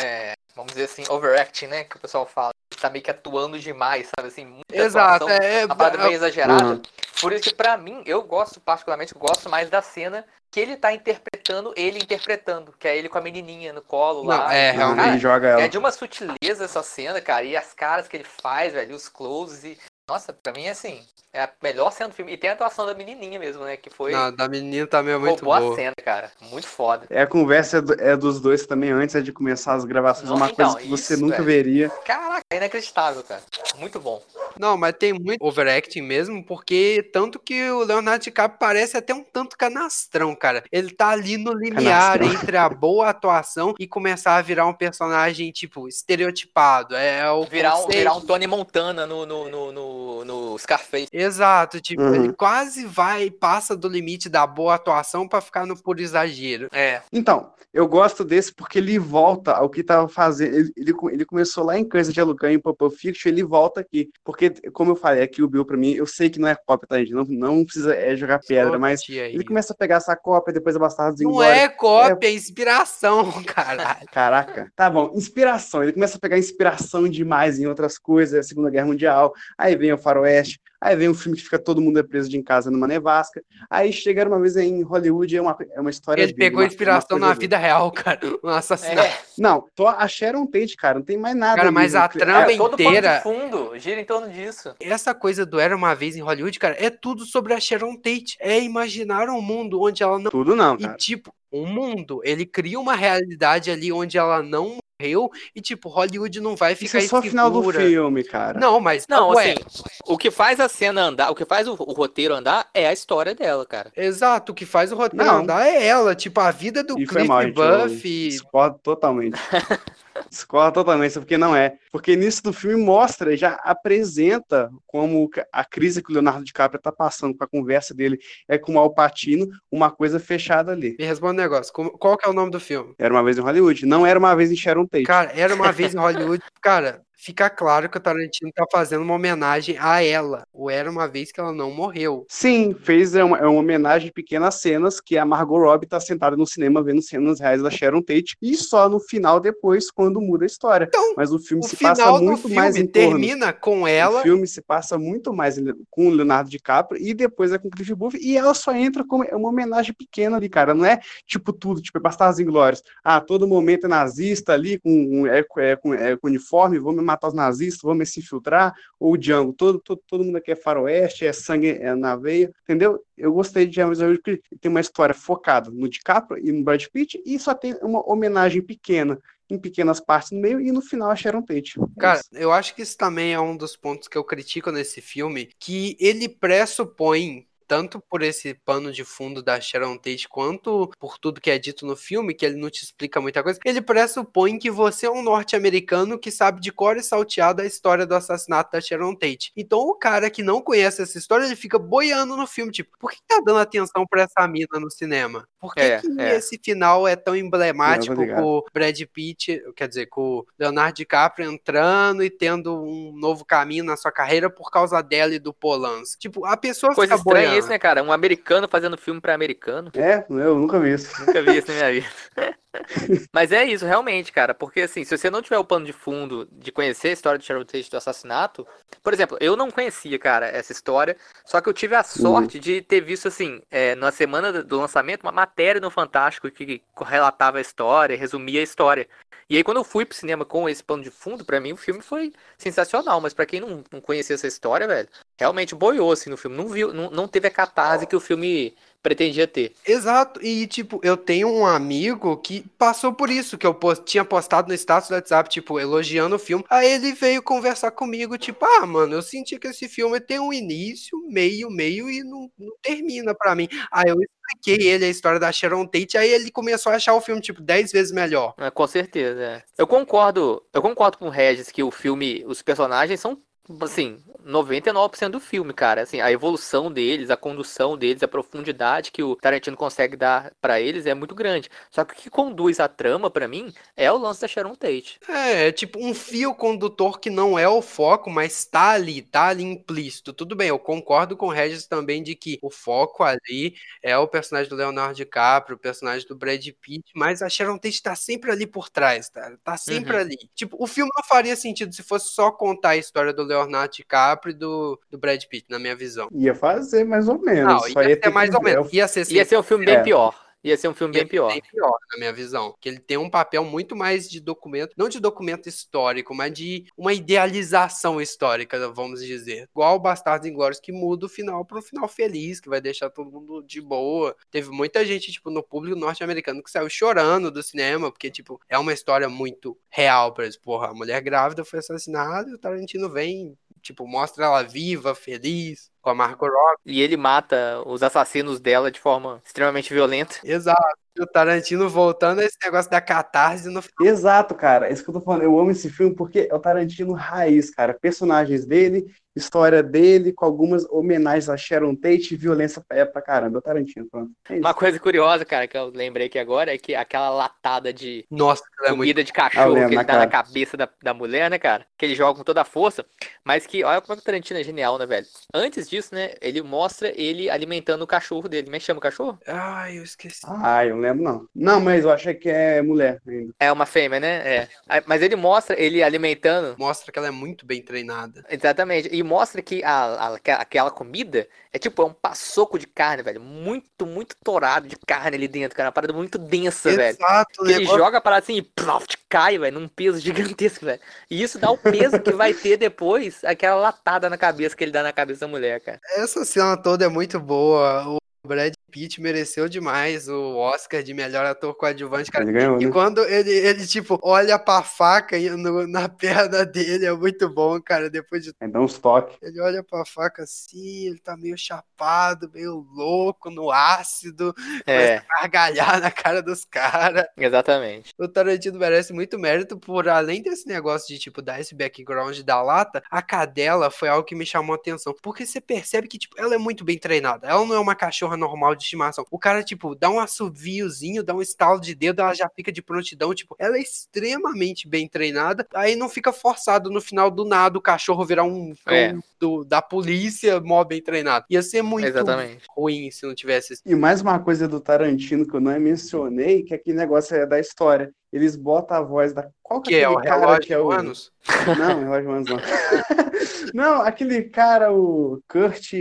é, vamos dizer assim, overacting, né? Que o pessoal fala. Tá meio que atuando demais, sabe? Assim, muita Exato, atuação, é, uma parada meio exagerada. Uhum. Por isso que, pra mim, eu gosto, particularmente, eu gosto mais da cena que ele tá interpretando, ele interpretando, que é ele com a menininha no colo Não, lá. é, realmente. ele joga ela. É de uma sutileza essa cena, cara, e as caras que ele faz, velho, os closes e... Nossa, pra mim, assim, é a melhor cena do filme. E tem a atuação da menininha mesmo, né, que foi... Não, da menina também é muito roubou a boa. cena, cara. Muito foda. É a conversa é dos dois também antes de começar as gravações. Não, uma então, coisa que você isso, nunca velho. veria. Caraca, é inacreditável, cara. Muito bom. Não, mas tem muito overacting mesmo, porque tanto que o Leonardo DiCaprio parece até um tanto canastrão, cara. Ele tá ali no limiar Canastrão. entre a boa atuação e começar a virar um personagem, tipo, estereotipado. É o Virar um, virar um Tony Montana no, no, no, no, no Scarface. Exato, tipo, Uhum. ele quase vai, passa do limite da boa atuação pra ficar no puro exagero. É. Então, eu gosto desse porque ele volta ao que tava fazendo. Ele, ele, ele começou lá em Câncer de Alucan, em Pulp Fiction, ele volta aqui. Porque, como eu falei, aqui o Bill, pra mim, eu sei que não é cópia, tá, gente? Não, não precisa é, jogar pedra, mas ele começa a pegar essa cópia, depois a Bastardos Não Inglórios. é cópia, é inspiração, caralho. Caraca, tá bom. Inspiração. Ele começa a pegar inspiração demais em outras coisas, Segunda Guerra Mundial. Aí vem o Faroeste. Aí vem um filme que fica todo mundo preso de em casa numa nevasca. Aí chega uma vez em Hollywood, é uma, é uma história. Ele dele, pegou uma- inspiração uma na vida real, cara. Um assassinato. É. Não, tô a Sharon Tate, cara. Não tem mais nada. Cara, ali mas a trama É, todo inteira- de fundo gira em torno disso. Essa coisa do Era Uma Vez em Hollywood, cara, é tudo sobre a Sharon Tate. É imaginar um mundo onde ela não. Tudo não, E, cara. tipo, um mundo. Ele cria uma realidade ali onde ela não morreu. E, tipo, Hollywood não vai Isso ficar é só o final do filme, cara. Não, mas. Não, ué, assim, o que faz a cena andar, o que faz o, o roteiro andar é a história dela, cara. Exato, o que faz o roteiro Não. andar é ela. Tipo, a vida do E foi Cliff mal, Buff. discordo totalmente. discordo totalmente, porque não é. Porque início do filme mostra, já apresenta como a crise que o Leonardo DiCaprio tá passando com a conversa dele é com o Alpatino, uma coisa fechada ali. Me responde um negócio. Qual que é o nome do filme? Era uma vez em Hollywood, não era uma vez em Sharon Tate. Cara, era uma vez em Hollywood. Cara, fica claro que o Tarantino tá fazendo uma homenagem a ela. Ou era uma vez que ela não morreu. Sim, fez é uma, é uma homenagem pequenas cenas que a Margot Robbie tá sentada no cinema vendo cenas reais da Sharon Tate e só no final depois quando muda a história. Então, Mas o filme O se passa muito mais filme em torno. termina com ela. O filme se passa muito mais com o Leonardo DiCaprio e depois é com o Cliff Booth e ela só entra como é uma homenagem pequena ali, cara. Não é tipo tudo, tipo, é Bastardos Inglórios. Ah, todo momento é nazista ali, com, é, é, com, é, com uniforme, vamos matar os nazistas, vamos se infiltrar. Ou o Django, todo, todo, todo mundo aqui é faroeste, é sangue é na veia, entendeu? Eu gostei de James Bond porque tem uma história focada no DiCaprio e no Brad Pitt e só tem uma homenagem pequena, em pequenas partes no meio e no final a Sharon Tate. É Cara, eu acho que isso também é um dos pontos que eu critico nesse filme, que ele pressupõe tanto por esse pano de fundo da Sharon Tate, quanto por tudo que é dito no filme, que ele não te explica muita coisa, ele pressupõe que você é um norte-americano que sabe de cor e salteado a história do assassinato da Sharon Tate. Então o cara que não conhece essa história, ele fica boiando no filme, tipo, por que tá dando atenção pra essa mina no cinema? Por que, É, que é. esse final é tão emblemático com o Brad Pitt, quer dizer, com o Leonardo DiCaprio entrando e tendo um novo caminho na sua carreira por causa dela e do Polanski? Tipo, a pessoa Coisa fica estranha boiando. Isso, né, cara? Um americano fazendo filme pra americano. É, eu nunca vi isso. Nunca vi isso na minha vida. Mas é isso, realmente, cara. Porque assim, se você não tiver o pano de fundo de conhecer a história de Sharon Tate do assassinato, por exemplo, eu não conhecia, cara, essa história. Só que eu tive a sorte de ter visto, assim, é, na semana do- lançamento, uma matéria no Fantástico que relatava a história, resumia a história. E aí, quando eu fui pro cinema com esse pano de fundo, pra mim o filme foi sensacional. Mas pra quem não, não conhecia essa história, velho, realmente boiou assim no filme. Não viu, não, não teve a catarse que o filme pretendia ter. Exato, e tipo, eu tenho um amigo que passou por isso, que eu pos- tinha postado no status do WhatsApp, tipo, elogiando o filme. Aí ele veio conversar comigo, tipo, ah, mano, eu senti que esse filme tem um início, meio, meio e não, não termina pra mim. Aí eu expliquei ele a história da Sharon Tate, aí ele começou a achar o filme, tipo, 10 vezes melhor. É, com certeza, é. Eu concordo, eu concordo com o Regis que o filme, os personagens são assim, 99% do filme, cara. Assim, a evolução deles, a condução deles, a profundidade que o Tarantino consegue dar para eles é muito grande. Só que o que conduz a trama para mim é o lance da Sharon Tate. É, é tipo um fio condutor que não é o foco, mas tá ali, tá ali implícito. Tudo bem, eu concordo com o Regis também de que o foco ali é o personagem do Leonardo DiCaprio, o personagem do Brad Pitt, mas a Sharon Tate tá sempre ali por trás, tá? Tá sempre uhum. ali. Tipo, o filme não faria sentido se fosse só contar a história do Leonardo DiCaprio e do, do Brad Pitt, na minha visão. Ia fazer mais ou menos. Não, ia, ia ser mais ou menos. Ia ser, ia ser um filme bem é. pior. Ia ser um filme bem pior. Bem pior, na minha visão. Que ele tem um papel muito mais de documento, não de documento histórico, mas de uma idealização histórica, vamos dizer. Igual o Bastardos Inglórios, que muda o final para um final feliz, que vai deixar todo mundo de boa. Teve muita gente, tipo, no público norte-americano que saiu chorando do cinema, porque, tipo, é uma história muito real. Por exemplo, porra, a mulher grávida foi assassinada e o Tarantino vem tipo, mostra ela viva, feliz, com a Margot Robbie. E ele mata os assassinos dela de forma extremamente violenta. Exato o Tarantino voltando a esse negócio da catarse no Exato, cara. É isso que eu tô falando. Eu amo esse filme porque é o Tarantino raiz, cara. Personagens dele, história dele, com algumas homenagens a Sharon Tate e violência é pra caramba. É o Tarantino, pronto. É Uma coisa curiosa, cara, que eu lembrei aqui agora é que aquela latada de Nossa, é comida muito... de cachorro que ele dá cara. na cabeça da, da mulher, né, cara? Que ele joga com toda a força. Mas que, olha como é que o Tarantino é genial, né, velho? Antes disso, né, ele mostra ele alimentando o cachorro dele. Como é que chama o cachorro? Ai, eu esqueci. Ah, eu lembro lembro, não. Não, mas eu achei que é mulher ainda. É uma fêmea, né? É. Mas ele mostra ele alimentando. Mostra que ela é muito bem treinada. Exatamente. E mostra que a, a, aquela comida é tipo é um passoco de carne, velho. Muito, muito torado de carne ali dentro, cara. Uma parada muito densa, Exato, velho. Exato, Ele joga a parada assim e plof, cai, velho, num peso gigantesco, velho. E isso dá o peso que vai ter depois aquela latada na cabeça que ele dá na cabeça da mulher, cara. Essa cena toda é muito boa. O Brad Pitt mereceu demais o Oscar de melhor ator coadjuvante, cara. Ele ganhou, e né? quando ele, ele, tipo, olha pra faca no, na perna dele, é muito bom, cara. Depois de. É, dá uns toques. Ele olha pra faca assim, ele tá meio chapado, meio louco, no ácido, é. gargalhar na cara dos caras. Exatamente. O Tarantino merece muito mérito por, além desse negócio de, tipo, dar esse background da lata, a cadela foi algo que me chamou a atenção. Porque você percebe que, tipo, ela é muito bem treinada. Ela não é uma cachorra normal de estimação. O cara, tipo, dá um assoviozinho, dá um estalo de dedo, ela já fica de prontidão. Tipo, ela é extremamente bem treinada. Aí não fica forçado no final do nada o cachorro virar um é. Do, da polícia mó bem treinado. Ia ser muito Exatamente. ruim se não tivesse. E mais uma coisa do Tarantino que eu não mencionei, que aquele negócio é da história eles botam a voz da. Qual que, que é o relógio que é o... Anos? Não, relógio Anos não. não, aquele cara, o Kurt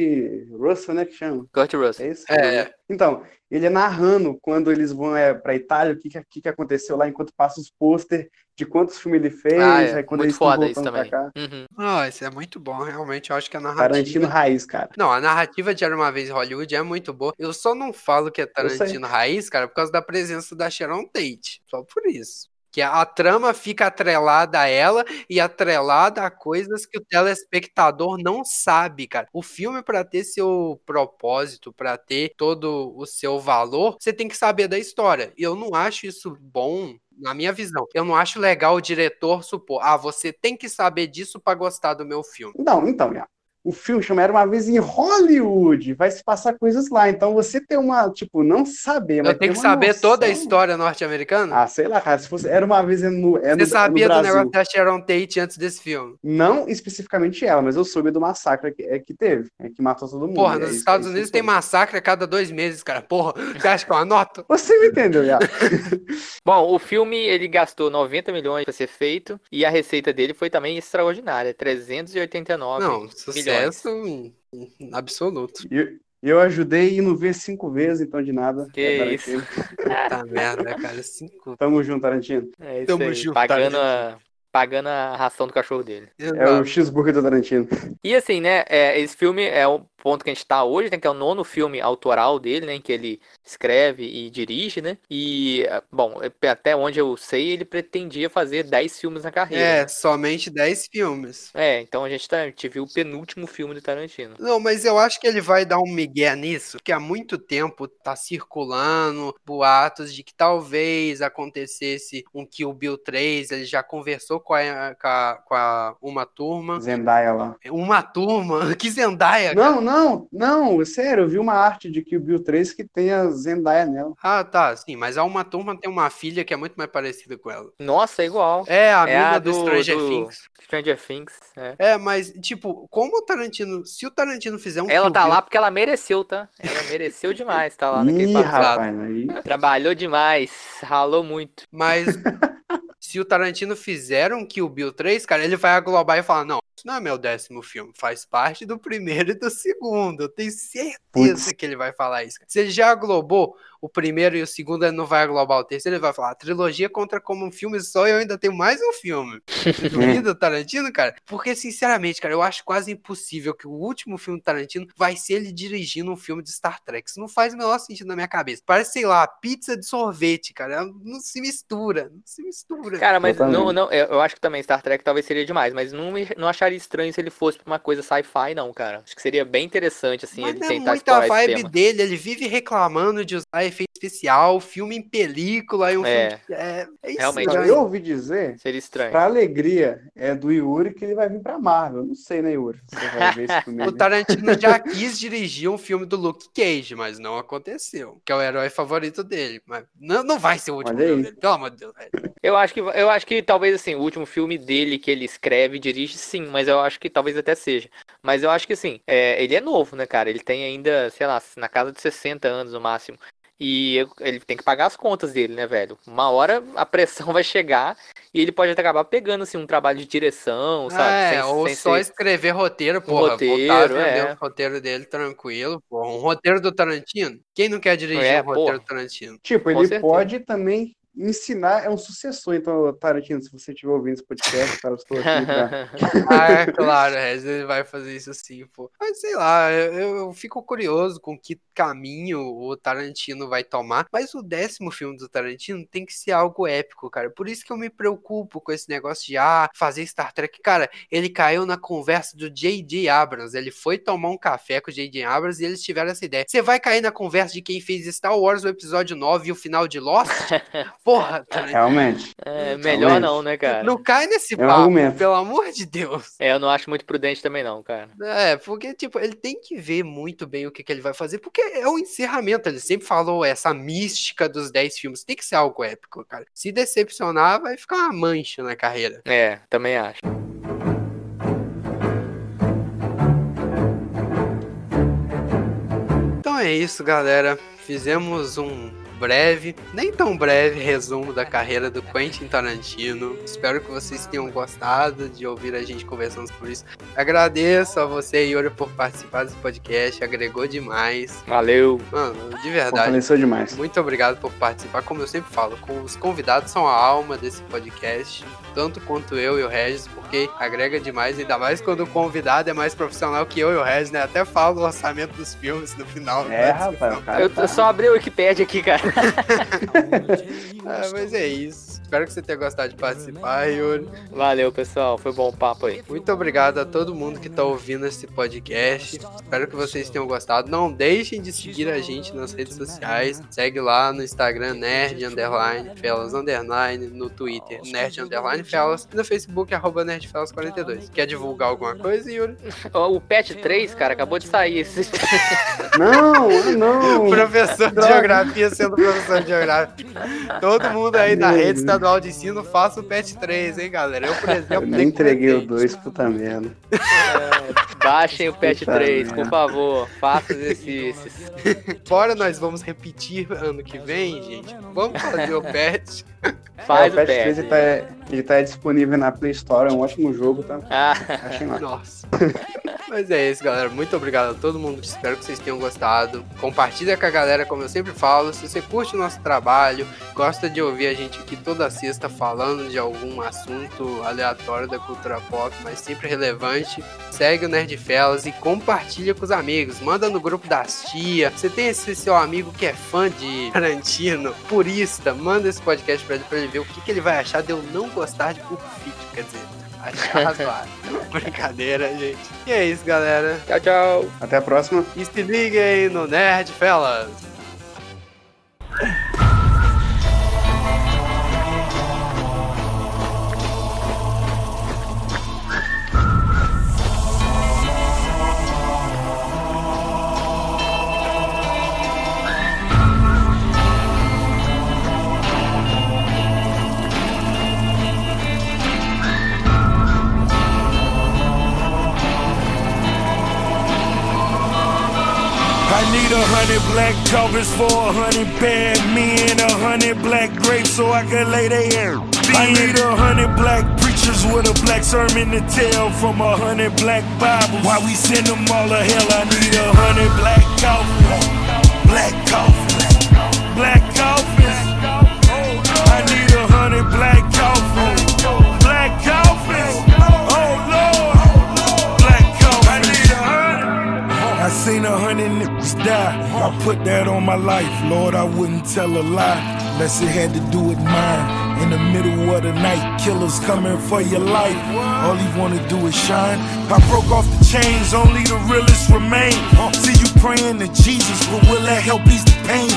Russell, né, que chama? Kurt Russell. É isso? É. Então, ele é narrando quando eles vão é, pra Itália, o que, que, que aconteceu lá, enquanto passa os pôster de quantos filmes ele fez, ah, é. aí quando muito eles foda isso também. cá. Uhum. Ah, isso é muito bom, realmente, eu acho que a narrativa... Tarantino raiz, cara. Não, a narrativa de Era Uma Vez em Hollywood é muito boa, eu só não falo que é Tarantino raiz, cara, por causa da presença da Sharon Tate, só por isso que a trama fica atrelada a ela e atrelada a coisas que o telespectador não sabe, cara. O filme para ter seu propósito, para ter todo o seu valor, você tem que saber da história. E eu não acho isso bom na minha visão. Eu não acho legal o diretor supor, ah, você tem que saber disso para gostar do meu filme. Não, então, o filme chama Era Uma Vez em Hollywood, vai se passar coisas lá. Então você tem uma, tipo, não saber, mas. Eu tenho que saber noção. toda a história norte-americana? Ah, sei lá, cara. Se fosse Era Uma Vez no. É você no, sabia no do negócio da Sharon Tate antes desse filme? Não especificamente ela, mas eu soube do massacre que, é, que teve, é, que matou todo mundo. Porra, é nos Estados é Unidos tem massacre a cada dois meses, cara. Porra, você acha que eu anoto? Você me entendeu, já. Bom, o filme ele gastou 90 milhões para ser feito e a receita dele foi também extraordinária, 389 Não, sucesso. Absoluto. E eu ajudei indo ver cinco vezes, então de nada. Que é, isso. Puta merda, cara. Cinco. Tamo junto, Tarantino. É isso Tamo aí. junto, Pagando a, pagando a ração do cachorro dele. É o cheeseburger do Tarantino. E assim, né, é, esse filme é o ponto que a gente tá hoje, né? Que é o nono filme autoral dele, né? Em que ele escreve e dirige, né? E, bom, até onde eu sei, ele pretendia fazer 10 filmes na carreira. É, né? somente 10 filmes. É, então a gente, tá, a gente viu o penúltimo filme do Tarantino. Não, mas eu acho que ele vai dar um migué nisso, que há muito tempo tá circulando boatos de que talvez acontecesse um Kill Bill 3, ele já conversou com a, com a, com a uma turma. Zendaya lá. Uma turma? Que Zendaya? Não, não, não, sério, eu vi uma arte de Kill Bill 3 que tem a Zendaya nela. Ah, tá, sim, mas a uma turma tem uma filha que é muito mais parecida com ela. Nossa, é igual. É, a É amiga a do, do- Stranger do- Things. Stranger Things, é. É, mas, tipo, como o Tarantino. Se o Tarantino fizer um Ela Kill tá Bill- lá porque ela mereceu, tá? Ela mereceu demais, tá lá naquele Ih, passado. rapaz, aí. Trabalhou demais, ralou muito. Mas se o Tarantino fizer um Kill Bill 3, cara, ele vai aglobar e falar: não, isso não é meu décimo filme, faz parte do primeiro e do segundo. Eu tenho certeza que ele vai falar isso. Se ele já aglobou o primeiro e o segundo, ele não vai aglobar o terceiro, ele vai falar: a trilogia conta como um filme só e eu ainda tenho mais um filme. Você duvida Tarantino, cara? Porque, sinceramente, cara, eu acho quase impossível que o último filme do Tarantino vai ser ele dirigindo um filme de Star Trek. Isso não faz o menor sentido na minha cabeça. Parece, sei lá, pizza de sorvete, cara. Não se mistura. Não se mistura. Cara, mas não, não, eu eu acho que também Star Trek talvez seria demais, mas não, me- não acharia estranho se ele fosse pra uma coisa sci-fi, não, cara. Acho que seria bem interessante, assim, Mas ele é tentar muita explorar esse vibe tema. dele, ele vive reclamando de usar efeito especial, filme em película e um É. filme. É, é. Realmente. Né? eu ouvi dizer, Seria estranho. pra alegria é do Yuri, que ele vai vir pra Marvel. Não sei, né, Yuri? Você vai ver esse filme O. Tarantino já quis dirigir um filme do Luke Cage, mas não aconteceu. Que é o herói favorito dele. Mas não, não vai ser o último filme dele, pelo amor de Deus. velho. Eu acho que eu acho que talvez assim, o último filme dele que ele escreve e dirige, sim, mas eu acho que talvez até seja. Mas eu acho que assim, é, ele é novo, né, cara? Ele tem ainda, sei lá, na casa de 60 anos no máximo. E eu- ele tem que pagar as contas dele, né, velho? Uma hora a pressão vai chegar e ele pode até acabar pegando assim um trabalho de direção, sabe? É, Sem- ou sem só ser- escrever roteiro, porra. roteiro, voltar a vender é. o roteiro dele tranquilo. Porra. Um roteiro do Tarantino? Quem não quer dirigir É, um roteiro porra. do Tarantino? Tipo, Com ele certeza. pode também ensinar, é um sucessor. Então, Tarantino, se você estiver ouvindo esse podcast, cara, eu estou aqui pra... Ah, é claro, Regis, vai fazer isso sim, pô. Mas sei lá, eu, eu fico curioso com que caminho o Tarantino vai tomar. Mas o décimo filme do Tarantino tem que ser algo épico, cara. Por isso que eu me preocupo com esse negócio de, ah, fazer Star Trek. Cara, ele caiu na conversa do J.J. Abrams. Ele foi tomar um café com o J.J. Abrams e eles tiveram essa ideia. Você vai cair na conversa de quem fez Star Wars, o episódio 9 e o final de Lost? Porra, Tarantino. Realmente. É, melhor Realmente. não, né, cara? Não cai nesse É um papo, argumento. pelo amor de Deus. É, eu não acho muito prudente também não, cara. É, porque, tipo, ele tem que ver muito bem o que, que ele vai fazer, porque é o encerramento. Ele sempre falou essa mística dos 10 filmes. Tem que ser algo épico, cara. Se decepcionar, vai ficar uma mancha na carreira. É, também acho. Então é isso, galera. Fizemos um breve, nem tão breve resumo da carreira do Quentin Tarantino. Espero que vocês tenham gostado de ouvir a gente conversando por isso. Agradeço a você, Yuri, por participar desse podcast. Agregou demais. Valeu. Mano, de verdade. Fortaleceu demais. Muito obrigado por participar. Como eu sempre falo, com- os convidados são a alma desse podcast, tanto quanto eu e o Regis, porque agrega demais, ainda mais quando o convidado é mais profissional que eu e o Regis, né? Até falo o orçamento dos filmes no final. É, da rapaz, cara Eu, tá- eu só abri o Wikipedia aqui, cara. Ah, mas é isso. Espero que você tenha gostado de participar, Yuri. Valeu, pessoal. Foi bom o papo aí. Muito obrigado a todo mundo que tá ouvindo esse podcast. Espero que vocês tenham gostado. Não deixem de seguir a gente nas redes sociais. Segue lá no Instagram, Nerd Underline, Fellas Underline, no Twitter, Nerd Underline Fellas, e no Facebook, arroba NerdFellas42. Quer divulgar alguma coisa, Yuri? O Pet 3, cara, acabou de sair. Esse... Não, ah, não. Professor de geografia sendo professor de geografia. Todo mundo aí da rede Deus. Estadual de ensino, faça o PET 3, hein, galera? Eu, por exemplo, Eu nem entreguei o comentei. 2, puta merda. Baixem o Pet Puta 3, por favor. Faça os exercícios. Bora, nós vamos repetir ano que vem, gente. Vamos fazer o PET. Faz É, o o Patch 3 Pet. ele tá, ele tá disponível na Play Store, é um ótimo jogo, tá? Ah, Achem lá. Nossa. Mas é isso, galera. Muito obrigado a todo mundo. Espero que vocês tenham gostado. Compartilha com a galera, como eu sempre falo. Se você curte o nosso trabalho, gosta de ouvir a gente aqui toda sexta falando de algum assunto aleatório da cultura pop, mas sempre relevante, segue o Nerdfellas e compartilha com os amigos. Manda no grupo das tia. Você tem esse seu amigo que é fã de Tarantino, purista, manda esse podcast pra ele, pra ele ver o que, que ele vai achar de eu não gostar de Pulp Fiction, quer dizer razoável. Brincadeira, gente. E é isso, galera. Tchau, tchau. Até a próxima. E se liguem no Nerd Fellas. Hundred black covers for a hundred bad men, a hundred black grapes so I can lay their hair. I need a hundred black preachers with a black sermon to tell from a hundred black Bibles. Why we send them all to hell? I need a hundred black coffins, black coffins, black coffins. I need a hundred black coffins, seen a hundred niggas die. I put that on my life, Lord. I wouldn't tell a lie, unless it had to do with mine. In the middle of the night, killers coming for your life. All he wanna do is shine. I broke off the chains, only the realest remain. See you praying to Jesus, but will that help ease the pain?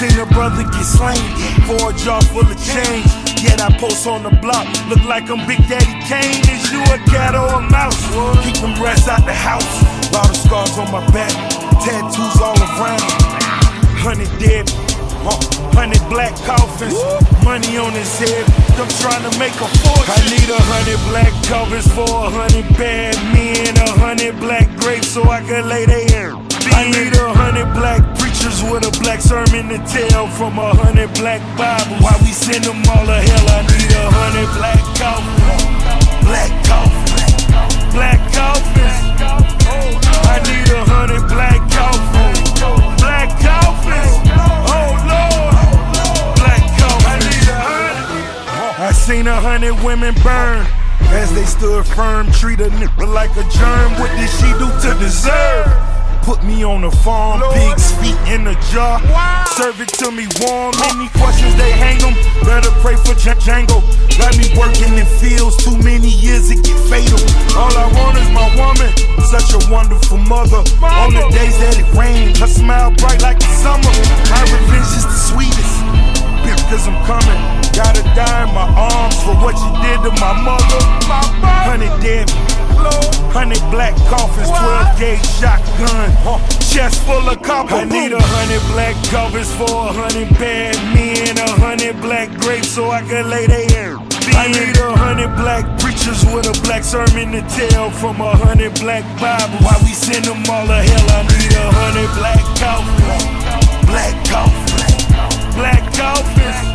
Seen a brother get slain for a jar full of change. Yet I post on the block, look like I'm Big Daddy Kane. Is you a cat or a mouse? Keep them rats out the house. Of scars on my back, tattoos all around. Hundred dead, uh, hundred black coffins, money on his head. I'm trying to make a fortune. I need a hundred black covers for a hundred bad men, a hundred black grapes so I can lay hair. I need a hundred black preachers with a black sermon to tell from a hundred black Bibles. Why we send them all to hell? I need a hundred black coffins, black coffins, black coffins. Oh, I need a hundred black coffins, black coffins. Oh Lord, black coffins. I seen a hundred women burn. As they stood firm, treat a nigga like a germ. What did she do to deserve? Put me on the farm, pigs feet in a jar. Serve it to me warm. Any questions they hang 'em. Better pray for J- Django. Got me working in fields too many years it get fatal. All I want is my woman, such a wonderful mother. On the days that it rained, her smile bright like the summer. My revenge is the sweetest. Cause I'm coming. Gotta die in my arms for what you did to my mother. Hundred dead, hundred black coffins, 12 gauge shotgun, chest full of copper. I need a hundred black covers for a hundred bad men, a hundred black grapes so I can lay their hair. I need a hundred black preachers with a black sermon to tell from a hundred black Bibles. Why we send them all to hell? I need a hundred black coffins, black coffins, black coffins.